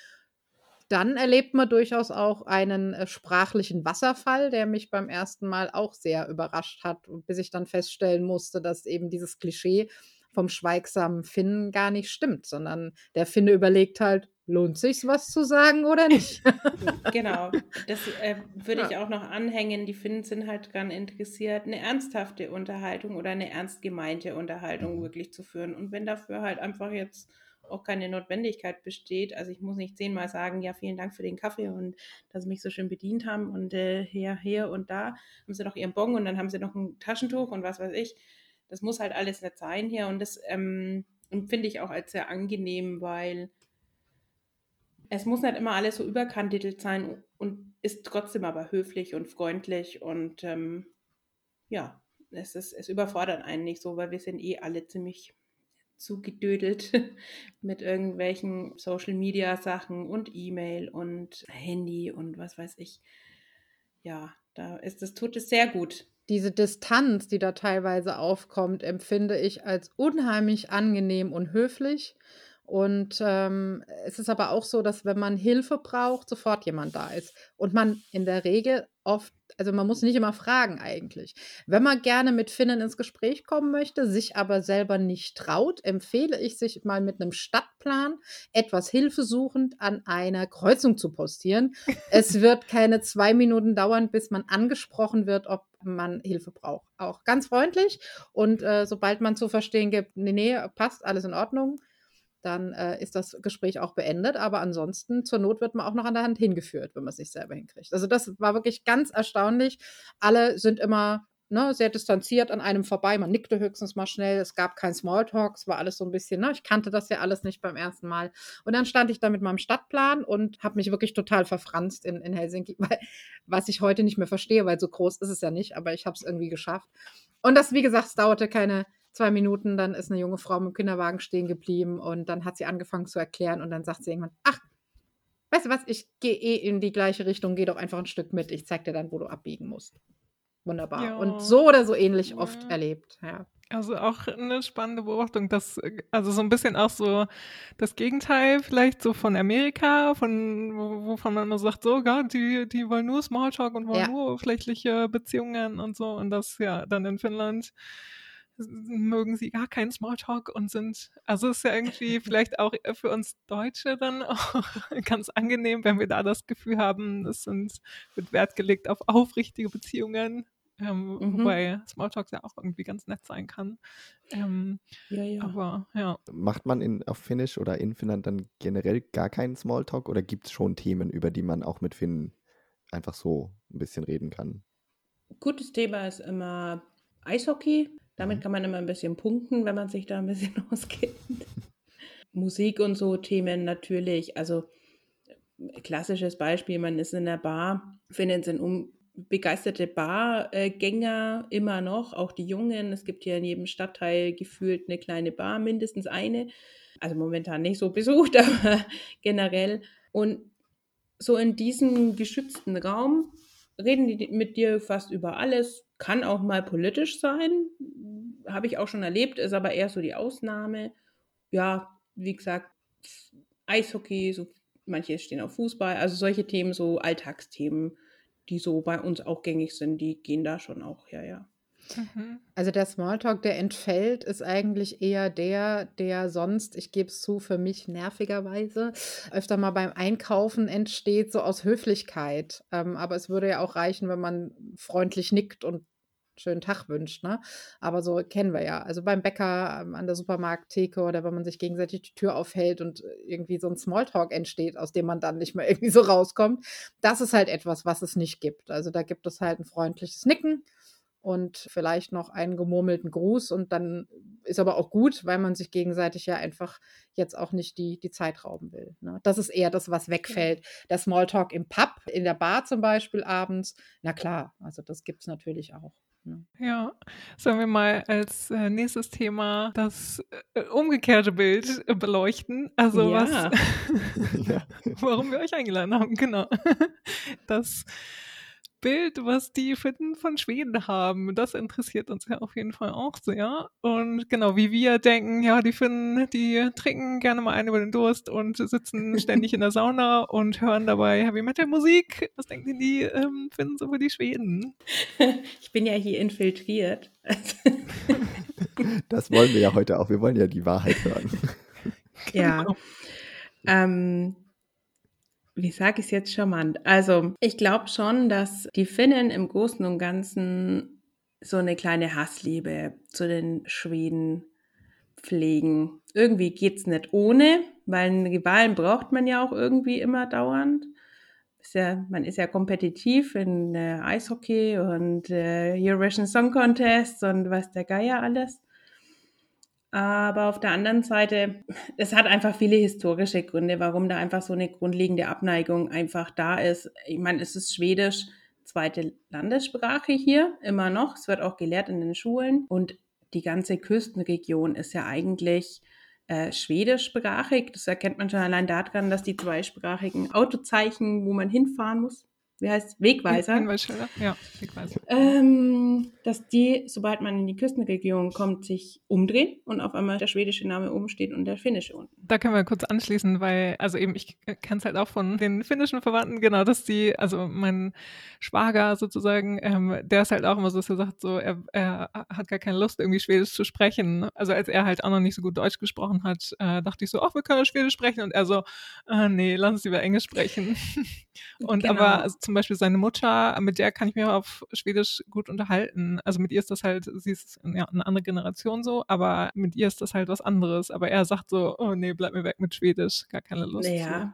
C: dann erlebt man durchaus auch einen äh, sprachlichen Wasserfall, der mich beim ersten Mal auch sehr überrascht hat, bis ich dann feststellen musste, dass eben dieses Klischee vom schweigsamen Finnen gar nicht stimmt, sondern der Finne überlegt halt, lohnt sich's was zu sagen oder nicht? (laughs)
D: genau, das äh, würde ja. ich auch noch anhängen. Die Finnen sind halt ganz interessiert, eine ernsthafte Unterhaltung oder eine ernst gemeinte Unterhaltung wirklich zu führen. Und wenn dafür halt einfach jetzt auch keine Notwendigkeit besteht. Also ich muss nicht zehnmal sagen, ja, vielen Dank für den Kaffee und dass sie mich so schön bedient haben und äh, hier, hier und da haben sie noch ihren Bon und dann haben sie noch ein Taschentuch und was weiß ich. Das muss halt alles nicht sein hier und das ähm, empfinde ich auch als sehr angenehm, weil es muss nicht immer alles so überkandidelt sein und ist trotzdem aber höflich und freundlich und ähm, ja, es, ist, es überfordert einen nicht so, weil wir sind eh alle ziemlich zugedödelt (laughs) mit irgendwelchen Social Media Sachen und E-Mail und Handy und was weiß ich. Ja, da ist es, tut es sehr gut.
C: Diese Distanz, die da teilweise aufkommt, empfinde ich als unheimlich angenehm und höflich. Und ähm, es ist aber auch so, dass wenn man Hilfe braucht, sofort jemand da ist. Und man in der Regel oft, also man muss nicht immer fragen eigentlich. Wenn man gerne mit Finnen ins Gespräch kommen möchte, sich aber selber nicht traut, empfehle ich sich mal mit einem Stadtplan etwas hilfesuchend an einer Kreuzung zu postieren. es (laughs) wird keine zwei Minuten dauern, bis man angesprochen wird, ob man Hilfe braucht. Auch ganz freundlich. Und äh, sobald man zu verstehen gibt, nee, nee, passt, alles in Ordnung, dann äh, ist das Gespräch auch beendet. Aber ansonsten, zur Not wird man auch noch an der Hand hingeführt, wenn man es nicht selber hinkriegt. Also das war wirklich ganz erstaunlich. Alle sind immer ne, sehr distanziert an einem vorbei. Man nickte höchstens mal schnell. Es gab kein Smalltalk. Es war alles so ein bisschen, ne, ich kannte das ja alles nicht beim ersten Mal. Und dann stand ich da mit meinem Stadtplan und habe mich wirklich total verfranst in, in Helsinki, (laughs) weil, was ich heute nicht mehr verstehe, weil so groß ist es ja nicht, aber ich habe es irgendwie geschafft. Und das, wie gesagt, es dauerte keine zwei Minuten, dann ist eine junge Frau mit dem Kinderwagen stehen geblieben und dann hat sie angefangen zu erklären und dann sagt sie irgendwann, ach, weißt du was, ich gehe eh in die gleiche Richtung, geh doch einfach ein Stück mit, ich zeig dir dann, wo du abbiegen musst. Wunderbar. Ja. Und so oder so ähnlich ja. oft erlebt, ja.
A: Also auch eine spannende Beobachtung, dass also so ein bisschen auch so das Gegenteil vielleicht so von Amerika, von wovon man immer sagt, so, ja, die, die wollen nur Smalltalk und wollen ja. nur flächliche Beziehungen und so und das ja dann in Finnland mögen sie gar keinen Smalltalk und sind, also ist ja irgendwie (laughs) vielleicht auch für uns Deutsche dann (laughs) auch ganz angenehm, wenn wir da das Gefühl haben, es sind, wird Wert gelegt auf aufrichtige Beziehungen, ähm, mhm. wobei Smalltalk ja auch irgendwie ganz nett sein kann. Ähm, ja, ja. Aber ja.
B: Macht man in, auf Finnisch oder in Finnland dann generell gar keinen Smalltalk oder gibt es schon Themen, über die man auch mit Finnen einfach so ein bisschen reden kann?
D: Gutes Thema ist immer Eishockey Damit mhm. kann man immer ein bisschen punkten, wenn man sich da ein bisschen (laughs) auskennt. Musik und so Themen natürlich. Also klassisches Beispiel, man ist in der Bar, findet sind um begeisterte Bargänger immer noch, auch die Jungen. Es gibt hier in jedem Stadtteil gefühlt eine kleine Bar, mindestens eine. Also momentan nicht so (laughs) besucht, aber generell. Und so in diesem geschützten Raum reden die mit dir fast über alles. Kann auch mal politisch sein, habe ich auch schon erlebt, ist aber eher so die Ausnahme. Ja, wie gesagt, Eishockey, so manche stehen auf Fußball, also solche Themen, so Alltagsthemen, die so bei uns auch gängig sind, die gehen da schon auch, ja, ja.
C: Mhm. Also der Smalltalk, der entfällt, ist eigentlich eher der, der sonst, ich gebe es zu, für mich nervigerweise öfter mal beim Einkaufen entsteht, so aus Höflichkeit. Ähm, aber es würde ja auch reichen, wenn man freundlich nickt und schönen Tag wünscht, ne? Aber so kennen wir ja. Also beim Bäcker, ähm, an der Supermarkttheke oder wenn man sich gegenseitig die Tür aufhält und irgendwie so ein Smalltalk entsteht, aus dem man dann nicht mehr (laughs) irgendwie so rauskommt. Das ist halt etwas, was es nicht gibt. Also da gibt es halt ein freundliches Nicken und vielleicht noch einen gemurmelten Gruß und dann ist aber auch gut, weil man sich gegenseitig ja einfach jetzt auch nicht die, die Zeit rauben will. Ne? Das ist eher das, was wegfällt. Der Smalltalk im Pub, in der Bar zum Beispiel abends, na klar, also das gibt es natürlich auch.
A: Ne? Ja, sollen wir mal als äh, nächstes Thema das äh, umgekehrte Bild äh, beleuchten? Also ja. was, (laughs) (laughs) ja. warum wir euch eingeladen haben, genau. (laughs) Das Bild, was die Finnen von Schweden haben. Das interessiert uns ja auf jeden Fall auch sehr. Und genau, wie wir denken, ja, die Finnen, die trinken gerne mal einen über den Durst und sitzen ständig in der Sauna (laughs) und hören dabei Heavy Metal Musik. Was denken die ähm, Finnen so über die Schweden? (laughs)
D: Ich bin ja hier infiltriert. (laughs)
B: das wollen wir ja heute auch. Wir wollen ja die Wahrheit hören.
D: Ja. Genau. Ähm, wie sage ich es jetzt charmant? Also, ich glaube schon, dass die Finnen im Großen und Ganzen so eine kleine Hassliebe zu den Schweden pflegen. Irgendwie geht es nicht ohne, weil Rivalen braucht man ja auch irgendwie immer dauernd. Ist ja, man ist ja kompetitiv in äh, Eishockey und äh, Eurovision Song Contest und was der Geier alles. Aber auf der anderen Seite, es hat einfach viele historische Gründe, warum da einfach so eine grundlegende Abneigung einfach da ist. Ich meine, es ist Schwedisch zweite Landessprache hier immer noch. Es wird auch gelehrt in den Schulen und die ganze Küstenregion ist ja eigentlich äh, schwedischsprachig. Das erkennt man schon allein daran, dass die zweisprachigen Autozeichen, wo man hinfahren muss, wie heißt Wegweiser. Hinweisschilder, ja, Wegweiser. Ähm, dass die, sobald man in die Küstenregion kommt, sich umdrehen und auf einmal der schwedische Name oben steht und der finnische unten.
A: Da können wir kurz anschließen, weil, also eben, ich kenne es halt auch von den finnischen Verwandten, genau, dass die, also mein Schwager sozusagen, ähm, der ist halt auch immer so, dass er sagt, so, er, er hat gar keine Lust, irgendwie Schwedisch zu sprechen. Also als er halt auch noch nicht so gut Deutsch gesprochen hat, äh, dachte ich so, ach, wir können Schwedisch sprechen. Und er so, äh, nee, lass uns lieber Englisch sprechen. (laughs) und genau. aber also, zum Beispiel seine Mutter, mit der kann ich mich auf Schwedisch gut unterhalten. Also mit ihr ist das halt, sie ist ja, eine andere Generation so, aber mit ihr ist das halt was anderes. Aber er sagt so, oh nee, bleib mir weg mit Schwedisch, gar keine Lust.
D: Naja,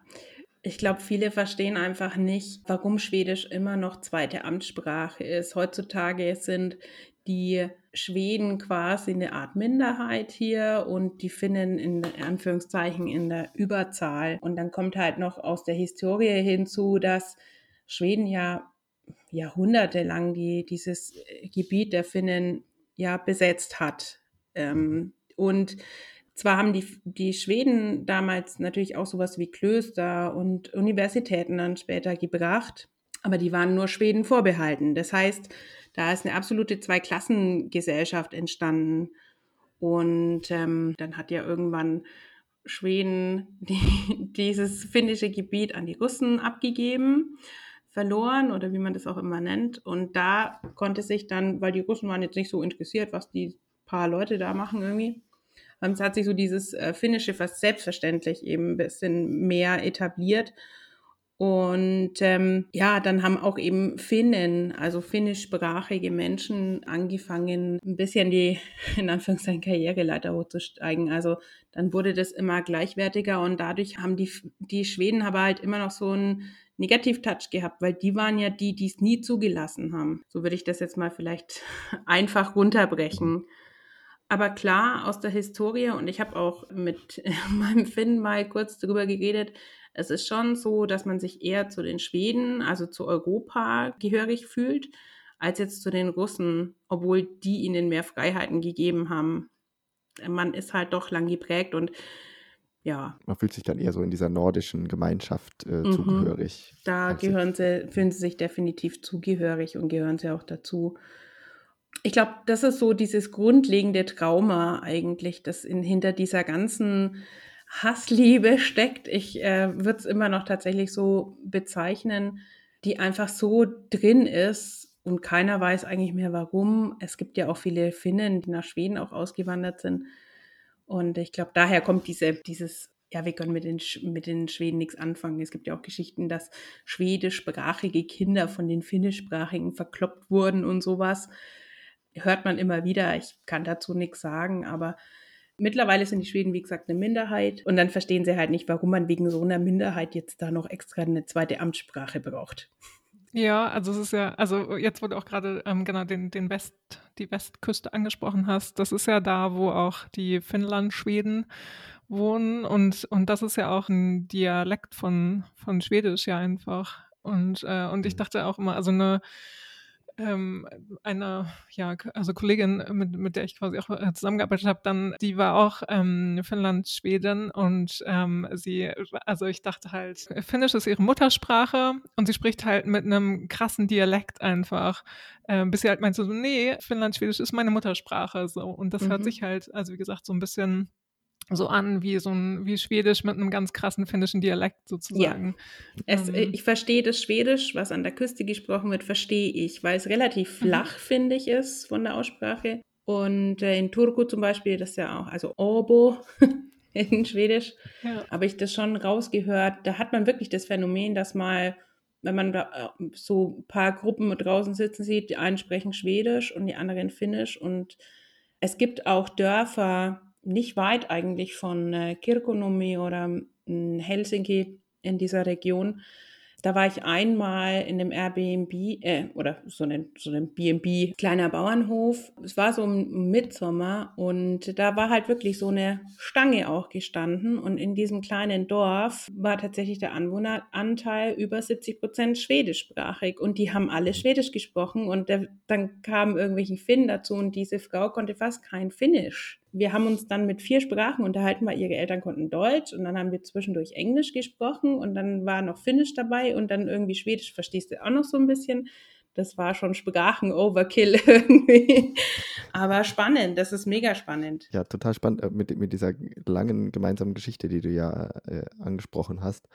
D: ich glaube, viele verstehen einfach nicht, warum Schwedisch immer noch zweite Amtssprache ist. Heutzutage sind die Schweden quasi eine Art Minderheit hier und die Finnen in Anführungszeichen in der Überzahl. Und dann kommt halt noch aus der Historie hinzu, dass Schweden ja jahrhundertelang die, dieses Gebiet der Finnen ja besetzt hat. Ähm, und zwar haben die, die Schweden damals natürlich auch sowas wie Klöster und Universitäten dann später gebracht, aber die waren nur Schweden vorbehalten. Das heißt, da ist eine absolute Zweiklassengesellschaft entstanden. Und ähm, dann hat ja irgendwann Schweden (laughs) die, dieses finnische Gebiet an die Russen abgegeben, verloren oder wie man das auch immer nennt. Und da konnte sich dann, weil die Russen waren jetzt nicht so interessiert, was die paar Leute da machen irgendwie, es hat sich so dieses äh, Finnische fast selbstverständlich eben ein bisschen mehr etabliert. Und ähm, ja, dann haben auch eben Finnen, also finnischsprachige Menschen, angefangen, ein bisschen die, (laughs) in Anführungszeichen, Karriereleiter hochzusteigen. Also dann wurde das immer gleichwertiger und dadurch haben die, die Schweden aber halt immer noch so einen Negativ-Touch gehabt, weil die waren ja die, die es nie zugelassen haben. So würde ich das jetzt mal vielleicht (laughs) einfach runterbrechen. Aber klar, aus der Historie, und ich habe auch mit (laughs) meinem Finn mal kurz darüber geredet, es ist schon so, dass man sich eher zu den Schweden, also zu Europa gehörig fühlt, als jetzt zu den Russen, obwohl die ihnen mehr Freiheiten gegeben haben. Man ist halt doch lang geprägt und ja.
B: Man fühlt sich dann eher so in dieser nordischen Gemeinschaft äh, mhm. zugehörig.
D: Da gehören sie, fühlen sie sich definitiv zugehörig und gehören sie auch dazu. Ich glaube, das ist so dieses grundlegende Trauma eigentlich, das in, hinter dieser ganzen Hassliebe steckt. Ich äh, würde es immer noch tatsächlich so bezeichnen, die einfach so drin ist und keiner weiß eigentlich mehr warum. Es gibt ja auch viele Finnen, die nach Schweden auch ausgewandert sind und ich glaube, daher kommt diese, dieses, ja, wir können mit den, mit den Schweden nichts anfangen. Es gibt ja auch Geschichten, dass schwedischsprachige Kinder von den finnischsprachigen verkloppt wurden und sowas. Hört man immer wieder. Ich kann dazu nichts sagen, aber Mittlerweile sind die Schweden, wie gesagt, eine Minderheit. Und dann verstehen sie halt nicht, warum man wegen so einer Minderheit jetzt da noch extra eine zweite Amtssprache braucht.
A: Ja, also es ist ja, also jetzt wurde auch gerade ähm, genau den, den West, die Westküste angesprochen hast, das ist ja da, wo auch die Finnland-Schweden wohnen und, und das ist ja auch ein Dialekt von, von Schwedisch ja einfach. Und, äh, und ich mhm. dachte auch immer, also eine ähm, eine, ja, also Kollegin, mit, mit der ich quasi auch äh, zusammengearbeitet habe, dann, die war auch ähm, Finnland, Schweden und ähm, sie, also ich dachte halt, Finnisch ist ihre Muttersprache und sie spricht halt mit einem krassen Dialekt einfach, ähm, bis sie halt meinte so, nee, Finnland, Schwedisch ist meine Muttersprache, so und das mhm. hört sich halt, also wie gesagt, so ein bisschen so an wie so ein wie Schwedisch mit einem ganz krassen finnischen Dialekt sozusagen.
D: Ja. Es, ähm. Ich verstehe das Schwedisch, was an der Küste gesprochen wird, verstehe ich, weil es relativ mhm. flach, mhm. finde ich, ist von der Aussprache. Und äh, in Turku zum Beispiel, das ist ja auch, also Orbo (laughs) in Schwedisch, ja. habe ich das schon rausgehört. Da hat man wirklich das Phänomen, dass mal, wenn man da äh, so ein paar Gruppen draußen sitzen sieht, die einen sprechen Schwedisch und die anderen Finnisch. Und es gibt auch Dörfer, nicht weit eigentlich von äh, Kirkonummi oder äh, Helsinki in dieser Region, da war ich einmal in dem Airbnb äh, oder so einem so einem B&B kleiner Bauernhof. Es war so im Mitsommer und da war halt wirklich so eine Stange auch gestanden und in diesem kleinen Dorf war tatsächlich der Anwohneranteil über 70 Prozent schwedischsprachig und die haben alle Schwedisch gesprochen und der, dann kamen irgendwelche Finn dazu und diese Frau konnte fast kein Finnisch wir haben uns dann mit vier Sprachen unterhalten, weil ihre Eltern konnten Deutsch und dann haben wir zwischendurch Englisch gesprochen und dann war noch Finnisch dabei und dann irgendwie Schwedisch verstehst du auch noch so ein bisschen. Das war schon Sprachen-Overkill (laughs) irgendwie. Aber spannend, das ist mega spannend.
B: Ja, total spannend äh, mit, mit dieser langen gemeinsamen Geschichte, die du ja äh, angesprochen hast.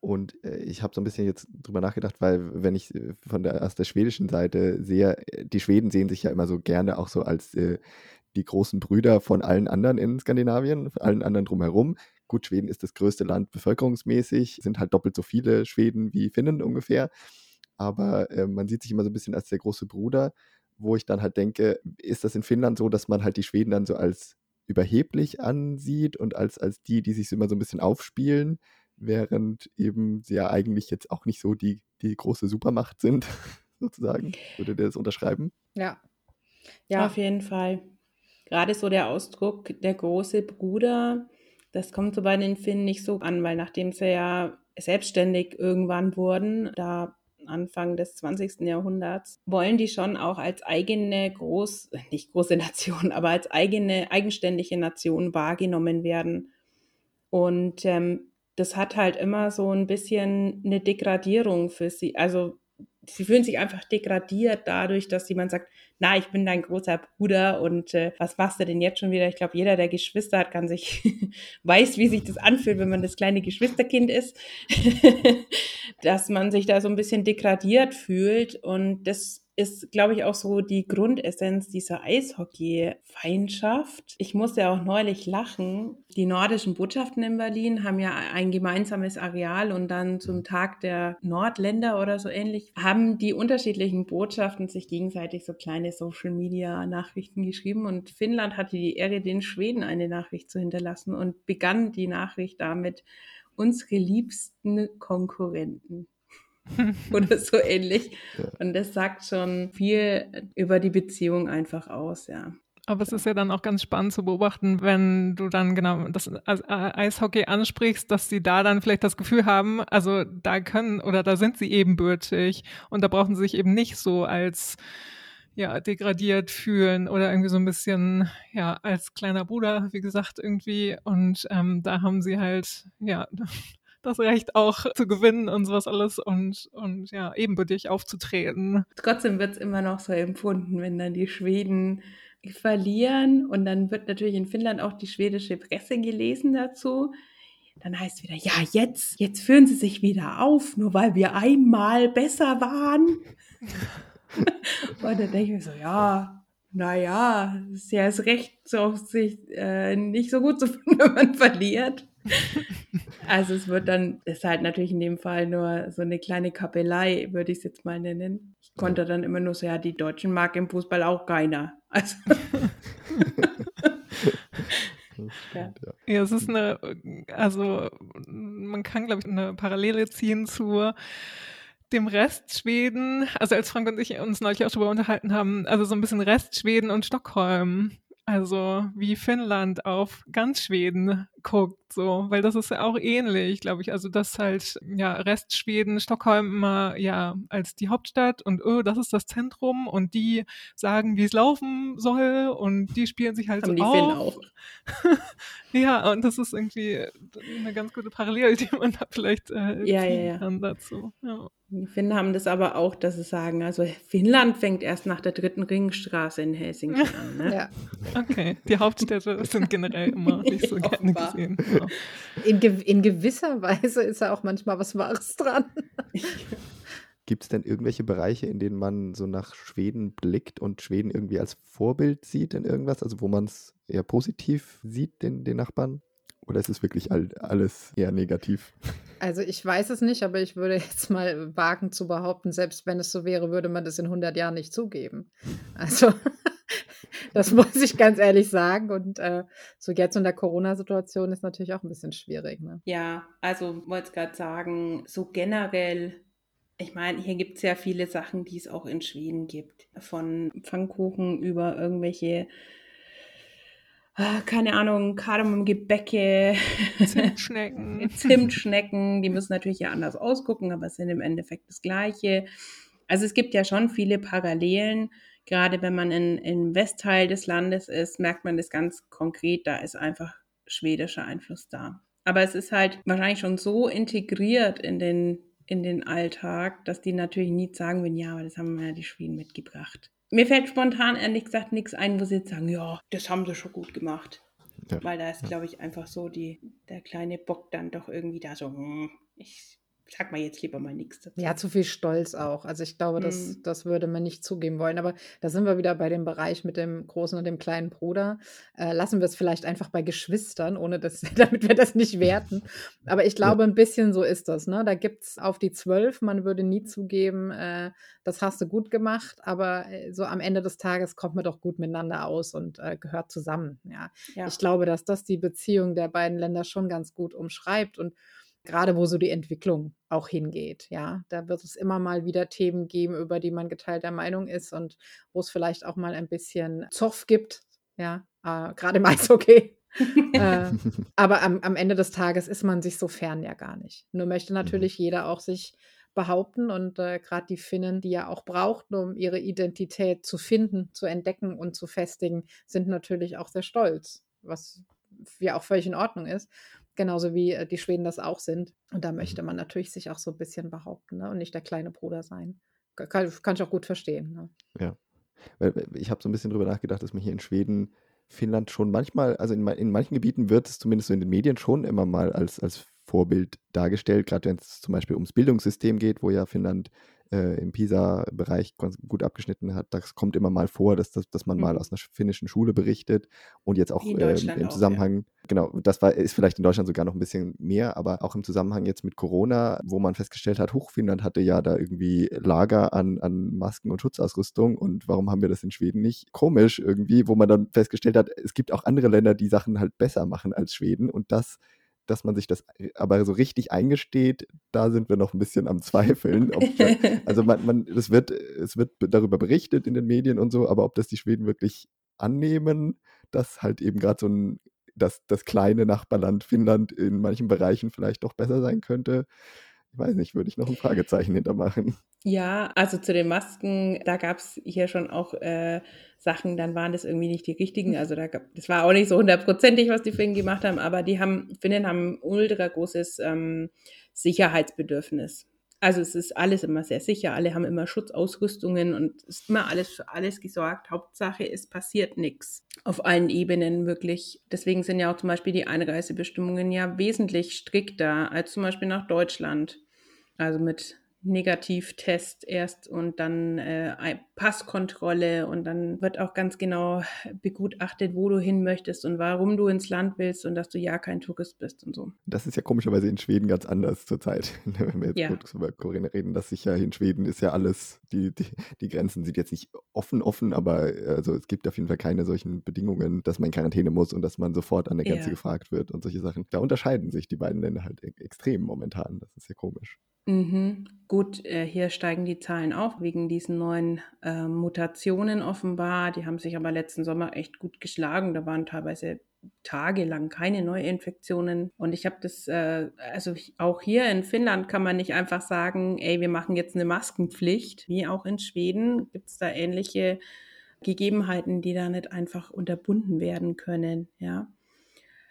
B: Und äh, ich habe so ein bisschen jetzt drüber nachgedacht, weil wenn ich äh, von der aus der schwedischen Seite sehe, die Schweden sehen sich ja immer so gerne auch so als äh, die großen Brüder von allen anderen in Skandinavien, allen anderen drumherum. Gut, Schweden ist das größte Land bevölkerungsmäßig, sind halt doppelt so viele Schweden wie Finnen ungefähr. Aber äh, man sieht sich immer so ein bisschen als der große Bruder, wo ich dann halt denke, ist das in Finnland so, dass man halt die Schweden dann so als überheblich ansieht und als, als die, die sich immer so ein bisschen aufspielen, während eben sie ja eigentlich jetzt auch nicht so die, die große Supermacht sind, (laughs) sozusagen. Würde der das unterschreiben?
D: Ja. Ja, auf jeden Fall gerade so der Ausdruck der große Bruder, das kommt so bei den Finnen nicht so an, weil nachdem sie ja selbstständig irgendwann wurden, da Anfang des 20. Jahrhunderts, wollen die schon auch als eigene groß, (laughs) nicht große Nation, aber als eigene eigenständige Nation wahrgenommen werden. Und ähm, das hat halt immer so ein bisschen eine Degradierung für sie. Also sie fühlen sich einfach degradiert dadurch, dass jemand sagt, na, ich bin dein großer Bruder und äh, was machst du denn jetzt schon wieder? Ich glaube, jeder, der Geschwister hat, kann sich, (laughs) weiß, wie sich das anfühlt, wenn man das kleine Geschwisterkind ist, (laughs) dass man sich da so ein bisschen degradiert fühlt und das ist, glaube ich, auch so die Grundessenz dieser Eishockey-Feindschaft. Ich musste auch neulich lachen. Die nordischen Botschaften in Berlin haben ja ein gemeinsames Areal und dann zum Tag der Nordländer oder so ähnlich haben die unterschiedlichen Botschaften sich gegenseitig so kleine Social-Media-Nachrichten geschrieben und Finnland hatte die Ehre, den Schweden eine Nachricht zu hinterlassen und begann die Nachricht damit, unsere liebsten Konkurrenten. (laughs) oder so ähnlich. Ja. Und das sagt schon viel über die Beziehung einfach aus, ja.
A: Aber es ist ja dann auch ganz spannend zu beobachten, wenn du dann genau das Eishockey ansprichst, dass sie da dann vielleicht das Gefühl haben, also da können oder da sind sie ebenbürtig und da brauchen sie sich eben nicht so als ja, degradiert fühlen oder irgendwie so ein bisschen, ja, als kleiner Bruder, wie gesagt, irgendwie. Und ähm, da haben sie halt, ja, das Recht auch zu gewinnen und sowas alles und, und ja, ebenbürtig aufzutreten.
D: Trotzdem wird es immer noch so empfunden, wenn dann die Schweden verlieren und dann wird natürlich in Finnland auch die schwedische Presse gelesen dazu. Dann heißt wieder, ja, jetzt, jetzt führen sie sich wieder auf, nur weil wir einmal besser waren. (laughs) und dann denke ich mir so, ja, naja, ist ja das Recht, so sich äh, nicht so gut zu finden, (laughs) wenn man verliert. (laughs) Also es wird dann, ist halt natürlich in dem Fall nur so eine kleine Kapellei, würde ich es jetzt mal nennen. Ich konnte dann immer nur so, ja, die Deutschen mag im Fußball auch keiner. Also. (laughs)
A: ja. ja, es ist eine, also man kann, glaube ich, eine Parallele ziehen zu dem Rest Schweden, also als Frank und ich uns neulich auch darüber unterhalten haben, also so ein bisschen Rest Schweden und Stockholm. Also wie Finnland auf ganz Schweden guckt, so, weil das ist ja auch ähnlich, glaube ich. Also dass halt ja Restschweden, Stockholm immer ja als die Hauptstadt und oh, das ist das Zentrum und die sagen, wie es laufen soll und die spielen sich halt Haben so die auf. Finnen auch. (laughs) ja, und das ist irgendwie eine ganz gute Parallele, die man da vielleicht äh, ja, ziehen ja, ja. kann dazu. Ja.
D: Die Finnen haben das aber auch, dass sie sagen, also Finnland fängt erst nach der dritten Ringstraße in Helsinki an. Ne?
A: ja. Okay, die Hauptstädte sind generell immer (laughs) nicht so gerne gesehen.
C: Genau. (laughs) In, ge in gewisser Weise ist ja auch manchmal was Wahres dran. (laughs)
B: Gibt es denn irgendwelche Bereiche, in denen man so nach Schweden blickt und Schweden irgendwie als Vorbild sieht in irgendwas? Also wo man es eher positiv sieht, den, den Nachbarn? Oder ist es wirklich all, alles eher negativ?
C: Also ich weiß es nicht, aber ich würde jetzt mal wagen zu behaupten, selbst wenn es so wäre, würde man das in 100 Jahren nicht zugeben. Also (laughs) das muss ich ganz ehrlich sagen. Und äh, so jetzt in der Corona-Situation ist natürlich auch ein bisschen schwierig. Ne?
D: Ja, also wollte ich gerade sagen, so generell ich meine, hier gibt es ja viele Sachen, die es auch in Schweden gibt. Von Pfannkuchen über irgendwelche keine Ahnung, Kardamomgebäcke,
A: Zimtschnecken. (laughs)
D: Zimtschnecken, die müssen natürlich ja anders ausgucken, aber sind im Endeffekt das Gleiche. Also es gibt ja schon viele Parallelen. Gerade wenn man in, im Westteil des Landes ist, merkt man das ganz konkret, da ist einfach schwedischer Einfluss da. Aber es ist halt wahrscheinlich schon so integriert in den, in den Alltag, dass die natürlich nie sagen würden, ja, aber das haben ja die Schweden mitgebracht. Mir fällt spontan ehrlich gesagt nichts ein, wo sie jetzt sagen, ja, das haben sie schon gut gemacht. Ja. Weil da ist, glaube ich, einfach so die, der kleine Bock dann doch irgendwie da so, hm, ich sag mal jetzt lieber mal nichts
C: dazu. Ja, zu viel Stolz auch. Also ich glaube, das, hm. das würde man nicht zugeben wollen. Aber da sind wir wieder bei dem Bereich mit dem großen und dem kleinen Bruder. Äh, lassen wir es vielleicht einfach bei Geschwistern, ohne dass, (laughs) damit wir das nicht werten. Aber ich (laughs) glaube, ein bisschen so ist das. Ne? Da gibt es auf die zwölf, man würde nie zugeben, äh, das hast du gut gemacht, aber äh, so am Ende des Tages kommt man doch gut miteinander aus und äh, gehört zusammen. Ja. ja. Ich glaube, dass das die Beziehung der beiden Länder schon ganz gut umschreibt und gerade wo so die Entwicklung auch hingeht. Ja, da wird es immer mal wieder Themen geben, über die man geteilter Meinung ist und wo es vielleicht auch mal ein bisschen Zoff gibt. Ja, äh, gerade im Eishockey. (laughs) äh, aber am, am, Ende des Tages ist man sich so fern ja gar nicht. Nur möchte mhm. natürlich jeder auch sich behaupten und äh, gerade die Finnen, die ja auch brauchten, um ihre Identität zu finden, zu entdecken und zu festigen, sind natürlich auch sehr stolz, was ja auch völlig in Ordnung ist genauso wie äh, die Schweden das auch sind. Und da möchte mhm. man natürlich sich auch so ein bisschen behaupten ne? und nicht der kleine Bruder sein. Kann, kann ich auch gut verstehen. Ne?
B: Ja. Ich habe so ein bisschen drüber nachgedacht, dass man hier in Schweden, Finnland schon manchmal, also in, in manchen Gebieten wird es zumindest so in den Medien schon immer mal als, als Vorbild dargestellt, gerade wenn es zum Beispiel ums Bildungssystem geht, wo ja Finnland äh, im PISA-Bereich gut abgeschnitten hat. Das kommt immer mal vor, dass, dass, dass man mhm. mal aus einer finnischen Schule berichtet und jetzt auch äh, im Zusammenhang, auch, ja. genau, das war, ist vielleicht in Deutschland sogar noch ein bisschen mehr, aber auch im Zusammenhang jetzt mit Corona, wo man festgestellt hat, Hochfinnland hatte ja da irgendwie Lager an, an Masken und Schutzausrüstung und warum haben wir das in Schweden nicht? Komisch irgendwie, wo man dann festgestellt hat, es gibt auch andere Länder, die Sachen halt besser machen als Schweden und das dass man sich das äh, aber so richtig eingesteht, da sind wir noch ein bisschen am Zweifeln. (laughs) Da, also man, man, es, wird, es wird darüber berichtet in den Medien und so, aber ob das die Schweden wirklich annehmen, dass halt eben gerade so ein, dass das kleine Nachbarland Finnland in manchen Bereichen vielleicht doch besser sein könnte? Ich weiß nicht, würde ich noch ein Fragezeichen hintermachen.
D: Ja, also zu den Masken, da gab es hier schon auch äh, Sachen, dann waren das irgendwie nicht die richtigen. Also da gab, das war auch nicht so hundertprozentig, was die Finnen gemacht haben, aber die haben, Finnen haben ein ultra großes ähm, Sicherheitsbedürfnis. Also es ist alles immer sehr sicher, alle haben immer Schutzausrüstungen und es ist immer alles für alles gesorgt. Hauptsache, es passiert nichts auf allen Ebenen wirklich. Deswegen sind ja auch zum Beispiel die Einreisebestimmungen ja wesentlich strikter als zum Beispiel nach Deutschland. Also mit Negativtest erst und dann äh, Passkontrolle und dann wird auch ganz genau begutachtet, wo du hin möchtest und warum du ins Land willst und dass du ja kein Tourist bist und so.
B: Das ist ja komischerweise in Schweden ganz anders zurzeit, (laughs) wenn wir jetzt ja. kurz über Korea reden, dass sich ja in Schweden ist ja alles, die, die, die Grenzen sind jetzt nicht offen, offen, aber also es gibt auf jeden Fall keine solchen Bedingungen, dass man in Quarantäne muss und dass man sofort an der Grenze ja. gefragt wird und solche Sachen. Da unterscheiden sich die beiden Länder halt e-, extrem momentan. Das ist ja komisch.
D: Mhm. Gut, äh, hier steigen die Zahlen auch wegen diesen neuen äh, Mutationen offenbar. Die haben sich aber letzten Sommer echt gut geschlagen. Da waren teilweise tagelang keine Neuinfektionen. Und ich habe das, äh, also auch hier in Finnland kann man nicht einfach sagen, ey, wir machen jetzt eine Maskenpflicht. Wie auch in Schweden gibt es da ähnliche Gegebenheiten, die da nicht einfach unterbunden werden können. Ja.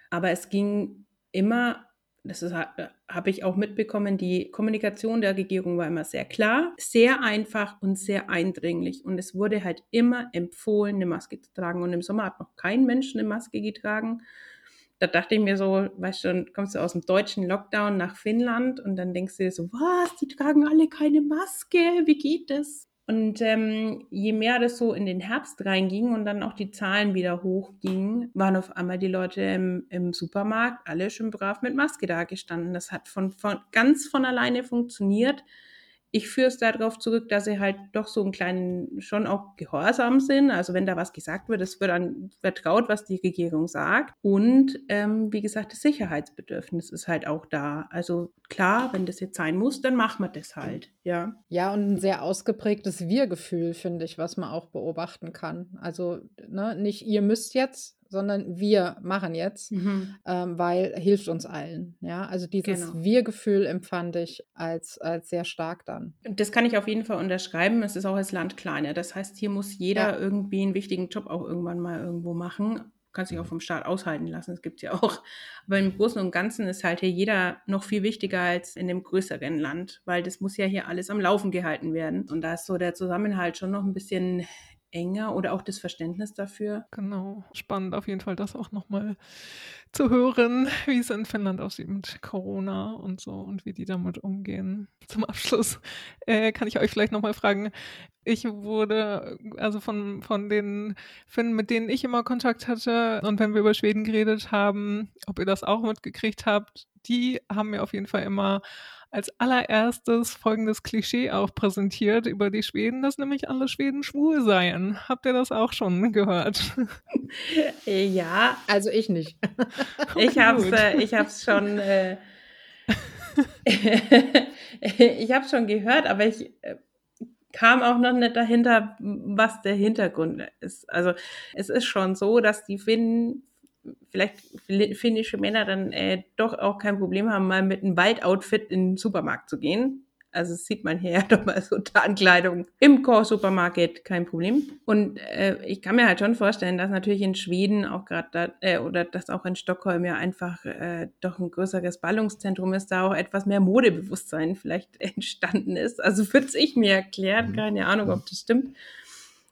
D: Aber es ging immer das äh, habe ich auch mitbekommen, die Kommunikation der Regierung war immer sehr klar, sehr einfach und sehr eindringlich. Und es wurde halt immer empfohlen, eine Maske zu tragen. Und im Sommer hat noch kein Mensch eine Maske getragen. Da dachte ich mir so, weißt du, kommst du aus dem deutschen Lockdown nach Finnland und dann denkst du dir so, was, die tragen alle keine Maske, wie geht das? Und ähm, je mehr das so in den Herbst reinging und dann auch die Zahlen wieder hochgingen, waren auf einmal die Leute im, im Supermarkt alle schön brav mit Maske da gestanden. Das hat von, von ganz von alleine funktioniert ich führe es darauf zurück, dass sie halt doch so einen kleinen, schon auch gehorsam sind. Also wenn da was gesagt wird, es wird dann vertraut, was die Regierung sagt. Und ähm, wie gesagt, das Sicherheitsbedürfnis ist halt auch da. Also klar, wenn das jetzt sein muss, dann machen wir das halt. Ja.
C: Ja, und ein sehr ausgeprägtes Wir-Gefühl, finde ich, was man auch beobachten kann. Also ne, nicht ihr müsst jetzt, sondern wir machen jetzt, mhm. ähm, weil hilft uns allen. Ja, also dieses genau. Wir-Gefühl empfand ich als, als sehr stark dann.
D: Das kann ich auf jeden Fall unterschreiben. Es ist auch als Land kleiner. Das heißt, hier muss jeder ja. irgendwie einen wichtigen Job auch irgendwann mal irgendwo machen. Kann sich auch vom Staat aushalten lassen, das gibt es ja auch. Aber im Großen und Ganzen ist halt hier jeder noch viel wichtiger als in dem größeren Land, weil das muss ja hier alles am Laufen gehalten werden. Und da ist so der Zusammenhalt schon noch ein bisschen enger oder auch das Verständnis dafür.
A: Genau, spannend auf jeden Fall, das auch nochmal zu hören, wie es in Finnland aussieht mit Corona und so und wie die damit umgehen. Zum Abschluss äh, kann ich euch vielleicht nochmal fragen, ich wurde, also von, von den Finnen, mit denen ich immer Kontakt hatte und wenn wir über Schweden geredet haben, ob ihr das auch mitgekriegt habt, die haben mir auf jeden Fall immer als allererstes folgendes Klischee auch präsentiert über die Schweden, dass nämlich alle Schweden schwul seien. Habt ihr das auch schon gehört?
C: Ja. Also ich nicht. (laughs)
D: ich habe es äh, ich hab's schon. Äh, (laughs) ich habe schon gehört, aber ich äh, kam auch noch nicht dahinter, was der Hintergrund ist. Also es ist schon so, dass die Finnen vielleicht finnische Männer dann äh, doch auch kein Problem haben, mal mit einem Waldoutfit in den Supermarkt zu gehen. Also das sieht man hier ja (laughs) doch mal so Tarnkleidung im Core-Supermarkt, kein Problem. Und äh, ich kann mir halt schon vorstellen, dass natürlich in Schweden auch gerade da, äh, oder dass auch in Stockholm ja einfach äh, doch ein größeres Ballungszentrum ist, da auch etwas mehr Modebewusstsein vielleicht (laughs) entstanden ist. Also wird ich mir erklärt, mhm. keine Ahnung, ob das stimmt.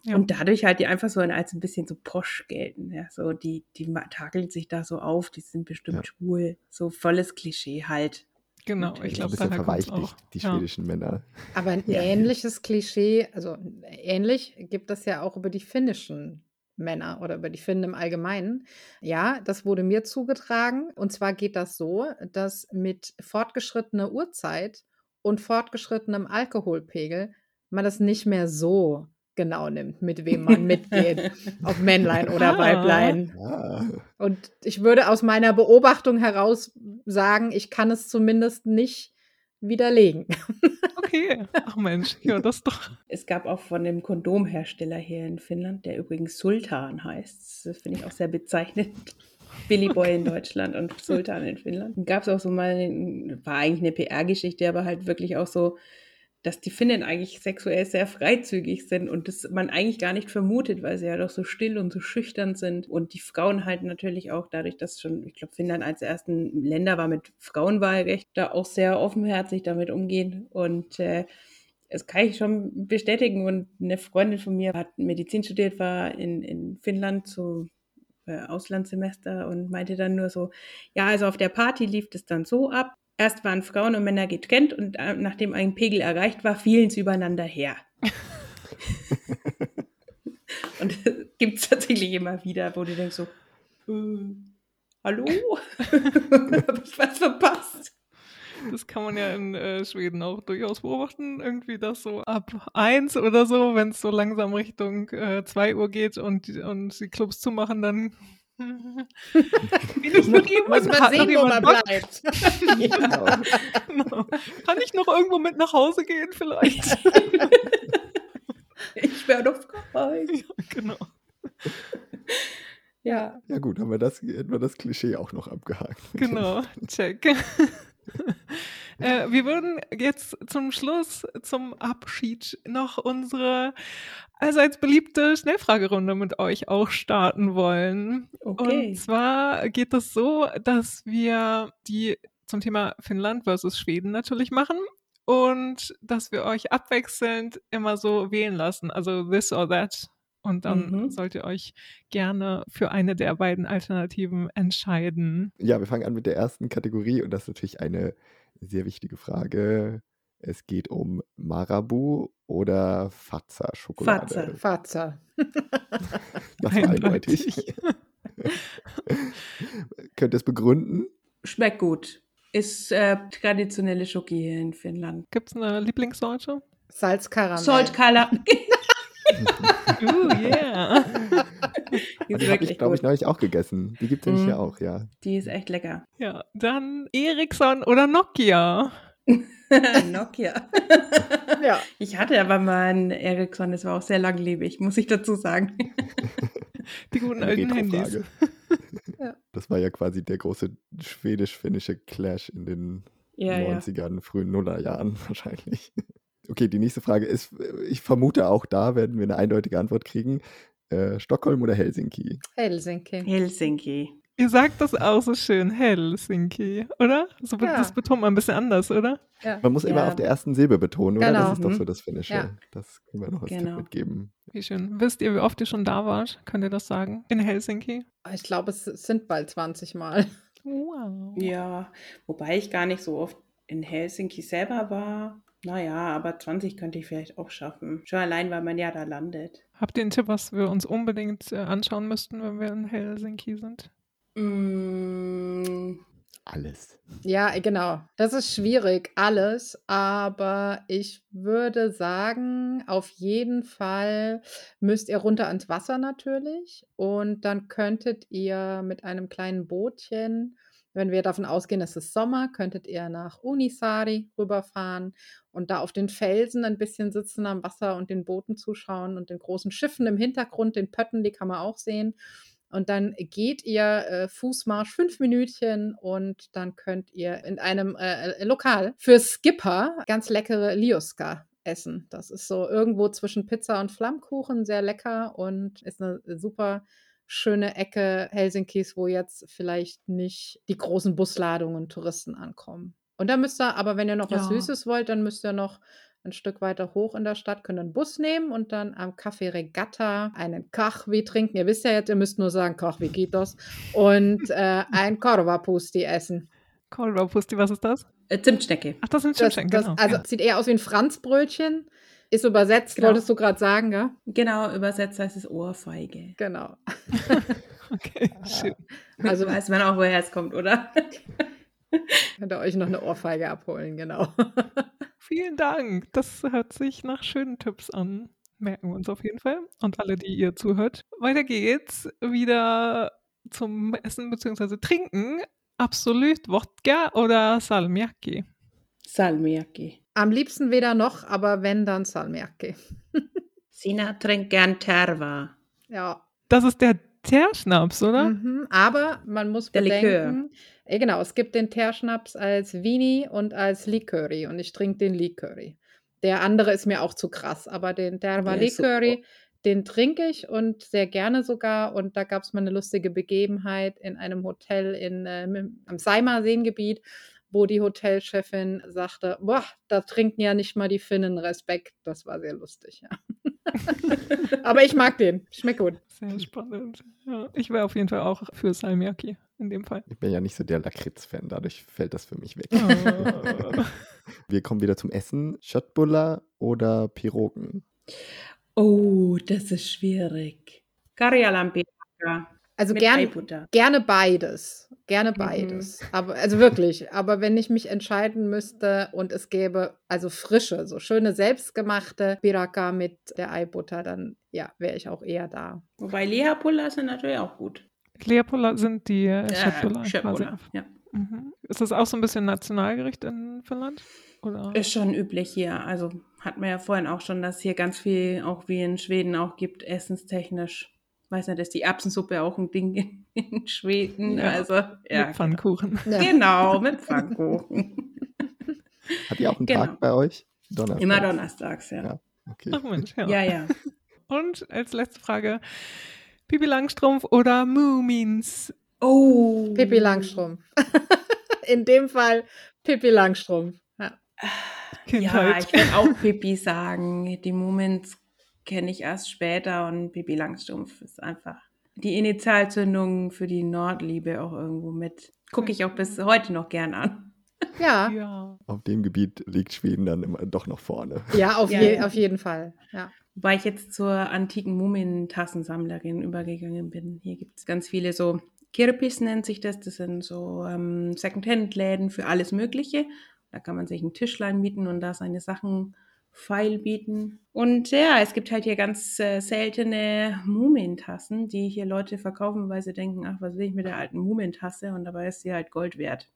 D: Ja. Und dadurch halt die einfach so als ein bisschen so posch gelten. Ja, so die, die takeln sich da so auf, die sind bestimmt ja. schwul. So volles Klischee halt.
A: Genau, Natürlich. ich glaube,
B: ein bisschen verweichlicht, die ja. schwedischen Männer.
C: Aber ein (laughs) ähnliches Klischee, also ähnlich gibt es ja auch über die finnischen Männer oder über die Finnen im Allgemeinen. Ja, das wurde mir zugetragen. Und zwar geht das so, dass mit fortgeschrittener Uhrzeit und fortgeschrittenem Alkoholpegel man das nicht mehr so genau nimmt, mit wem man mitgeht, (laughs) ob Männlein oder ah. Weiblein. Ah. Und ich würde aus meiner Beobachtung heraus sagen, ich kann es zumindest nicht widerlegen. (laughs)
A: okay. Ach Mensch, ja, das doch.
D: Es gab auch von dem Kondomhersteller hier in Finnland, der übrigens Sultan heißt. Das finde ich auch sehr bezeichnend. (laughs) Billy Boy in Deutschland und Sultan in Finnland. Gab es auch so mal, war eigentlich eine PR-Geschichte, aber halt wirklich auch so, dass die Finnen eigentlich sexuell sehr freizügig sind und das man eigentlich gar nicht vermutet, weil sie ja doch so still und so schüchtern sind. Und die Frauen halt natürlich auch dadurch, dass schon, ich glaube, Finnland der ersten Länder war mit Frauenwahlrecht, da auch sehr offenherzig damit umgehen. Und äh, das kann ich schon bestätigen. Und eine Freundin von mir hat Medizin studiert, war in, in Finnland zu äh, Auslandssemester und meinte dann nur so, ja, also auf der Party lief es dann so ab. Erst waren Frauen und Männer getrennt und äh, nachdem ein Pegel erreicht war, fielen sie übereinander her. (laughs) und gibt es tatsächlich immer wieder, wo du denkst so, äh, hallo? (laughs) Hab ich was verpasst?
A: Das kann man ja in äh, Schweden auch durchaus beobachten, irgendwie das so ab eins oder so, wenn es so langsam Richtung äh, zwei Uhr geht und, und die Clubs zumachen, dann (laughs)
C: Will ich ihm Muss man sehen, wo man bleibt.
A: ja. genau. (laughs) Kann ich noch irgendwo mit nach Hause gehen vielleicht? (laughs)
D: ich wäre doch frei.
A: Ja, genau.
C: Ja.
B: Ja gut, haben wir das, hätten wir das Klischee auch noch abgehakt. (laughs)
A: Genau, check. (laughs) äh, wir würden jetzt zum Schluss, zum Abschied noch unsere allseits beliebte Schnellfragerunde mit euch auch starten wollen.
D: Okay.
A: Und zwar geht es so, dass wir die zum Thema Finnland versus Schweden natürlich machen und dass wir euch abwechselnd immer so wählen lassen, also this or that. Und dann mhm. sollt ihr euch gerne für eine der beiden Alternativen entscheiden.
B: Ja, wir fangen an mit der ersten Kategorie und das ist natürlich eine sehr wichtige Frage. Es geht um Marabu oder Fazza Schokolade.
C: Fazza. Fazza. (laughs)
B: das war eindeutig. (laughs) Könnt ihr es begründen?
D: Schmeckt gut. Ist äh, traditionelle Schoki hier in Finnland.
A: Gibt es eine Lieblingssorte?
C: Salzkaramell. (laughs)
D: Saltkaramell.
A: Uh, yeah. (laughs)
B: Die also habe ich, glaube ich, neulich auch gegessen. Die gibt es nämlich mm. hier auch, ja.
D: Die ist echt lecker.
A: Ja, dann Ericsson oder Nokia? (laughs)
D: Nokia.
C: ja.
D: Ich hatte aber mal einen Ericsson, das war auch sehr langlebig, muss ich dazu sagen. (laughs)
A: Die guten alten Handys.
B: ja. Das war ja quasi der große schwedisch-finnische Clash in den ja, 90ern, ja. frühen Nullerjahren wahrscheinlich. Okay, die nächste Frage ist, ich vermute auch da werden wir eine eindeutige Antwort kriegen. Äh, Stockholm oder Helsinki?
C: Helsinki.
D: Helsinki.
A: Ihr sagt das auch so schön, Helsinki, oder? So, ja. Das betont man ein bisschen anders, oder?
B: Ja. Man muss ja. immer auf der ersten Silbe betonen, oder? Genau. Das ist doch so das Finnische. Ja. Das können wir noch als genau. Tipp mitgeben.
A: Wie schön. Wisst ihr, wie oft ihr schon da wart? Könnt ihr das sagen? In Helsinki?
C: Ich glaube, es sind bald 20 Mal.
A: Wow.
D: Ja, wobei ich gar nicht so oft in Helsinki selber war. Naja, aber 20 könnte ich vielleicht auch schaffen. Schon allein, weil man ja da landet.
A: Habt ihr einen Tipp, was wir uns unbedingt äh, anschauen müssten, wenn wir in Helsinki sind?
D: Mm.
B: Alles.
C: Ja, genau. Das ist schwierig, alles. Aber ich würde sagen, auf jeden Fall müsst ihr runter ans Wasser natürlich. Und dann könntet ihr mit einem kleinen Bootchen, wenn wir davon ausgehen, es ist Sommer, könntet ihr nach Unisari rüberfahren und da auf den Felsen ein bisschen sitzen am Wasser und den Booten zuschauen und den großen Schiffen im Hintergrund, den Pötten, die kann man auch sehen. Und dann geht ihr äh, Fußmarsch fünf Minütchen und dann könnt ihr in einem äh, äh, Lokal für Skipper ganz leckere Lioska essen. Das ist so irgendwo zwischen Pizza und Flammkuchen, sehr lecker und ist eine super schöne Ecke Helsinkis, wo jetzt vielleicht nicht die großen Busladungen Touristen ankommen. Und dann müsst ihr, aber wenn ihr noch ja. was Süßes wollt, dann müsst ihr noch ein Stück weiter hoch in der Stadt, können einen Bus nehmen und dann am Café Regatta einen Kachwi trinken. Ihr wisst ja jetzt, ihr müsst nur sagen, Kachwi geht das. Und (laughs) äh, ein Korvapusti essen.
A: Korvapusti, was ist das?
D: Äh, Zimtschnecke.
A: Ach, das sind Zimtschnecken,
C: das, genau. Also sieht eher aus wie ein Franzbrötchen. Ist übersetzt, genau. wolltest du gerade sagen, ja?
D: Genau, übersetzt heißt es Ohrfeige.
C: Genau. (laughs)
A: okay, schön.
D: Also weiß man auch, woher es kommt, oder? (laughs)
C: Könnt ihr euch noch eine Ohrfeige abholen, genau. (laughs)
A: Vielen Dank. Das hört sich nach schönen Tipps an. Merken wir uns auf jeden Fall. Und alle, die ihr zuhört. Weiter geht's wieder zum Essen bzw. Trinken. Absolut Wodka oder Salmiakki?
D: Salmiakki.
C: Am liebsten weder noch, aber wenn, dann Salmiakki. (laughs)
D: Sina trinkt gern Terva.
C: Ja.
A: Das ist der Teerschnaps, oder?
C: Mhm. Aber man muss
D: Der
C: bedenken, äh, genau, es gibt den Teerschnaps als Vini und als Liköri und ich trinke den Liköri. Der andere ist mir auch zu krass, aber den Terva Liköri, den trinke ich und sehr gerne sogar. Und da gab es mal eine lustige Begebenheit in einem Hotel in, äh, am Seimer Seengebiet, wo die Hotelchefin sagte, boah, da trinken ja nicht mal die Finnen Respekt. Das war sehr lustig, ja. (laughs) Aber ich mag den. Schmeckt gut.
A: Sehr spannend. Ja, ich wäre auf jeden Fall auch für Salmiakki in dem Fall.
B: Ich bin ja nicht so der Lakritz-Fan, dadurch fällt das für mich weg.
A: Oh. (laughs)
B: Wir kommen wieder zum Essen. Schöttbuller oder Pirogen?
D: Oh, das ist schwierig. Karjalampiaka.
C: Also gern, gerne beides. Gerne
D: Mhm.
C: beides. Aber, also wirklich. Aber wenn ich mich entscheiden müsste und es gäbe also frische, so schöne selbstgemachte Piraka mit der Eibutter, dann ja, wäre ich auch eher da.
D: Wobei Lehapulla sind natürlich auch gut.
A: Leopold sind die äh,
D: Äh,
A: quasi.
D: Schöttbuller, ja.
A: Mhm. Ist das auch so ein bisschen Nationalgericht in Finnland? Oder?
D: Ist schon üblich hier. Also hatten wir ja vorhin auch schon, dass es hier ganz viel, auch wie in Schweden auch gibt, essenstechnisch. Weiß nicht, ist die Erbsensuppe auch ein Ding in, in Schweden.
A: Ja,
D: also, ja.
A: Mit Pfannkuchen.
C: Ja.
D: Genau, mit Pfannkuchen. (laughs)
B: Hat ihr auch einen
D: Genau.
B: Tag bei euch? Donnerstag.
D: Immer donnerstags, ja.
B: Ja. Okay.
A: Ach Mensch, ja.
D: Ja, ja. (laughs)
A: Und als letzte Frage: Pipi Langstrumpf oder Moomins?
D: Oh.
C: Pippi Langstrumpf. (laughs) In dem Fall Pippi Langstrumpf. Ja.
D: Ja, ich würde auch Pippi sagen. Die Moments kenne ich erst später und Pippi Langstumpf ist einfach die Initialzündung für die Nordliebe auch irgendwo mit. Gucke ich auch bis heute noch gern an. (laughs)
C: Ja,
A: ja.
B: Auf dem Gebiet liegt Schweden dann immer doch noch vorne.
C: ja, auf,
D: Ja,
C: je,
D: ja.
C: auf jeden Fall. Ja.
D: Wobei ich jetzt zur antiken Mumientassensammlerin übergegangen bin. Hier gibt es ganz viele so Kirpis nennt sich das. Das sind so ähm, Secondhand-Läden für alles Mögliche. Da kann man sich ein Tischlein mieten und da seine Sachen feil bieten. Und ja, es gibt halt hier ganz äh, seltene Mumientassen, die hier Leute verkaufen, weil sie denken, ach, was will ich mit der alten Mumientasse? Und dabei ist sie halt Gold wert.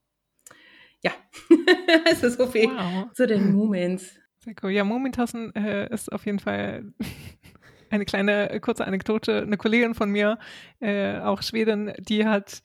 D: Ja, (laughs) also so viel
A: Wow.
D: zu den Mumins.
A: Sehr cool. Ja, Mumintassen äh, ist auf jeden Fall (laughs) eine kleine äh, kurze Anekdote. Eine Kollegin von mir, äh, auch Schwedin, die hat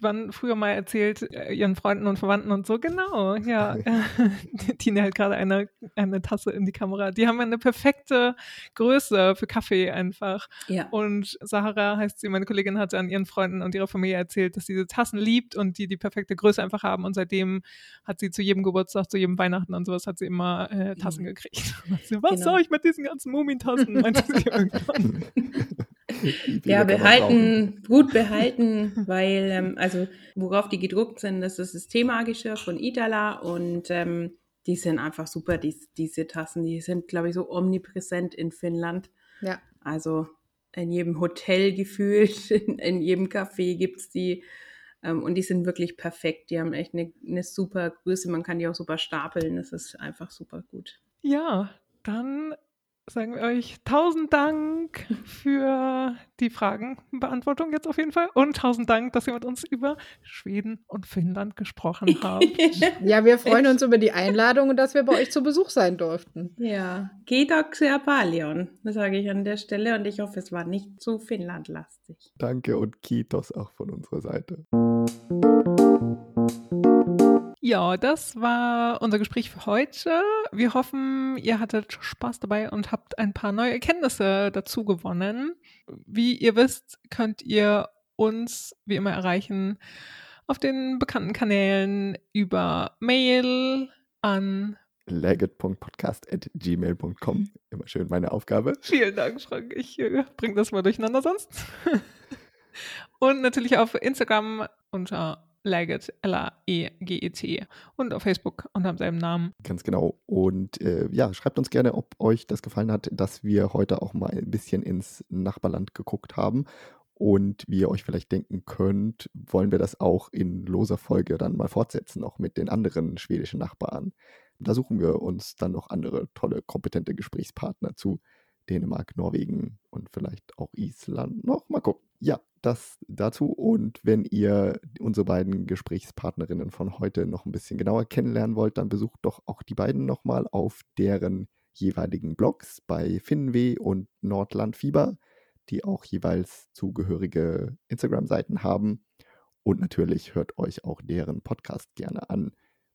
A: irgendwann früher mal erzählt, äh, ihren Freunden und Verwandten und so, genau, ja. (laughs) Tine hält gerade eine, eine Tasse in die Kamera. Die haben eine perfekte Größe für Kaffee einfach.
D: Ja.
A: Und Sahara heißt sie, meine Kollegin hat an ihren Freunden und ihrer Familie erzählt, dass sie diese Tassen liebt und die die perfekte Größe einfach haben. Und seitdem hat sie zu jedem Geburtstag, zu jedem Weihnachten und sowas, hat sie immer äh, Tassen gekriegt. (laughs) Und hat sie, was
D: Genau.
A: soll ich mit diesen ganzen Mumintassen? Meinte sie irgendwann. (laughs)
D: Ja, behalten, gut behalten, (laughs) weil, ähm, also, worauf die gedruckt sind, das ist das Themageschirr von Itala und ähm, die sind einfach super, die, diese Tassen, die sind, glaube ich, so omnipräsent in Finnland.
C: Ja.
D: Also in jedem Hotel gefühlt, (laughs) in, in jedem Café gibt es die ähm, und die sind wirklich perfekt. Die haben echt eine, eine super Größe, man kann die auch super stapeln, das ist einfach super gut.
A: Ja, dann sagen wir euch tausend Dank für die Fragenbeantwortung jetzt auf jeden Fall und tausend Dank, dass ihr mit uns über Schweden und Finnland gesprochen habt. (laughs)
C: ja, wir freuen uns über die Einladung und dass wir bei euch zu Besuch sein durften.
D: Ja, Kiitoksia paljon, das sage ich an der Stelle und ich hoffe, es war nicht zu Finnlandlastig.
B: Danke und Kitos auch von unserer Seite.
A: Ja, das war unser Gespräch für heute. Wir hoffen, ihr hattet Spaß dabei und habt ein paar neue Erkenntnisse dazu gewonnen. Wie ihr wisst, könnt ihr uns wie immer erreichen auf den bekannten Kanälen über Mail an.
B: legit.podcast.gmail.com. Immer schön meine Aufgabe.
A: Vielen Dank, Frank. Ich äh, bringe das mal durcheinander sonst. (laughs) und natürlich auf Instagram unter Legit, L-A-E-G-E-T. Und auf Facebook unter demselben Namen.
B: Ganz genau. Und äh, ja, schreibt uns gerne, ob euch das gefallen hat, dass wir heute auch mal ein bisschen ins Nachbarland geguckt haben. Und wie ihr euch vielleicht denken könnt, wollen wir das auch in loser Folge dann mal fortsetzen, auch mit den anderen schwedischen Nachbarn. Da suchen wir uns dann noch andere tolle, kompetente Gesprächspartner zu Dänemark, Norwegen und vielleicht auch Island noch. Mal gucken. Ja, das dazu. Und wenn ihr unsere beiden Gesprächspartnerinnen von heute noch ein bisschen genauer kennenlernen wollt, dann besucht doch auch die beiden nochmal auf deren jeweiligen Blogs bei Finnweh und Nordlandfieber, die auch jeweils zugehörige Instagram-Seiten haben. Und natürlich hört euch auch deren Podcast gerne an.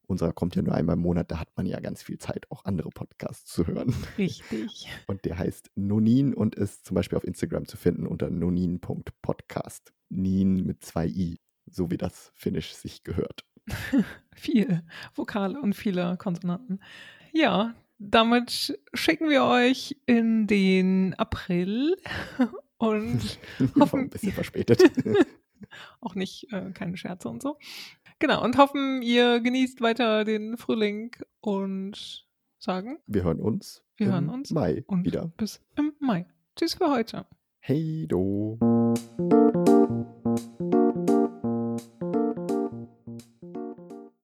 B: Unserer kommt ja nur einmal im Monat, da hat man ja ganz viel Zeit, auch andere Podcasts zu hören.
A: Richtig. (laughs)
B: Und der heißt Nonin und ist zum Beispiel auf Instagram zu finden unter nonin.podcast. Nin mit zwei I, so wie das Finnisch sich gehört. (laughs)
A: Viel Vokale und viele Konsonanten. Ja, damit schicken wir euch in den April (laughs) und hoffen.
B: ein bisschen verspätet. (laughs)
A: auch nicht, äh, keine Scherze und so. Genau, und hoffen, ihr genießt weiter den Frühling und sagen.
B: Wir hören uns.
A: Wir hören uns.
B: Mai
A: und
B: wieder.
A: Bis im Mai. Tschüss für heute.
B: Hey do.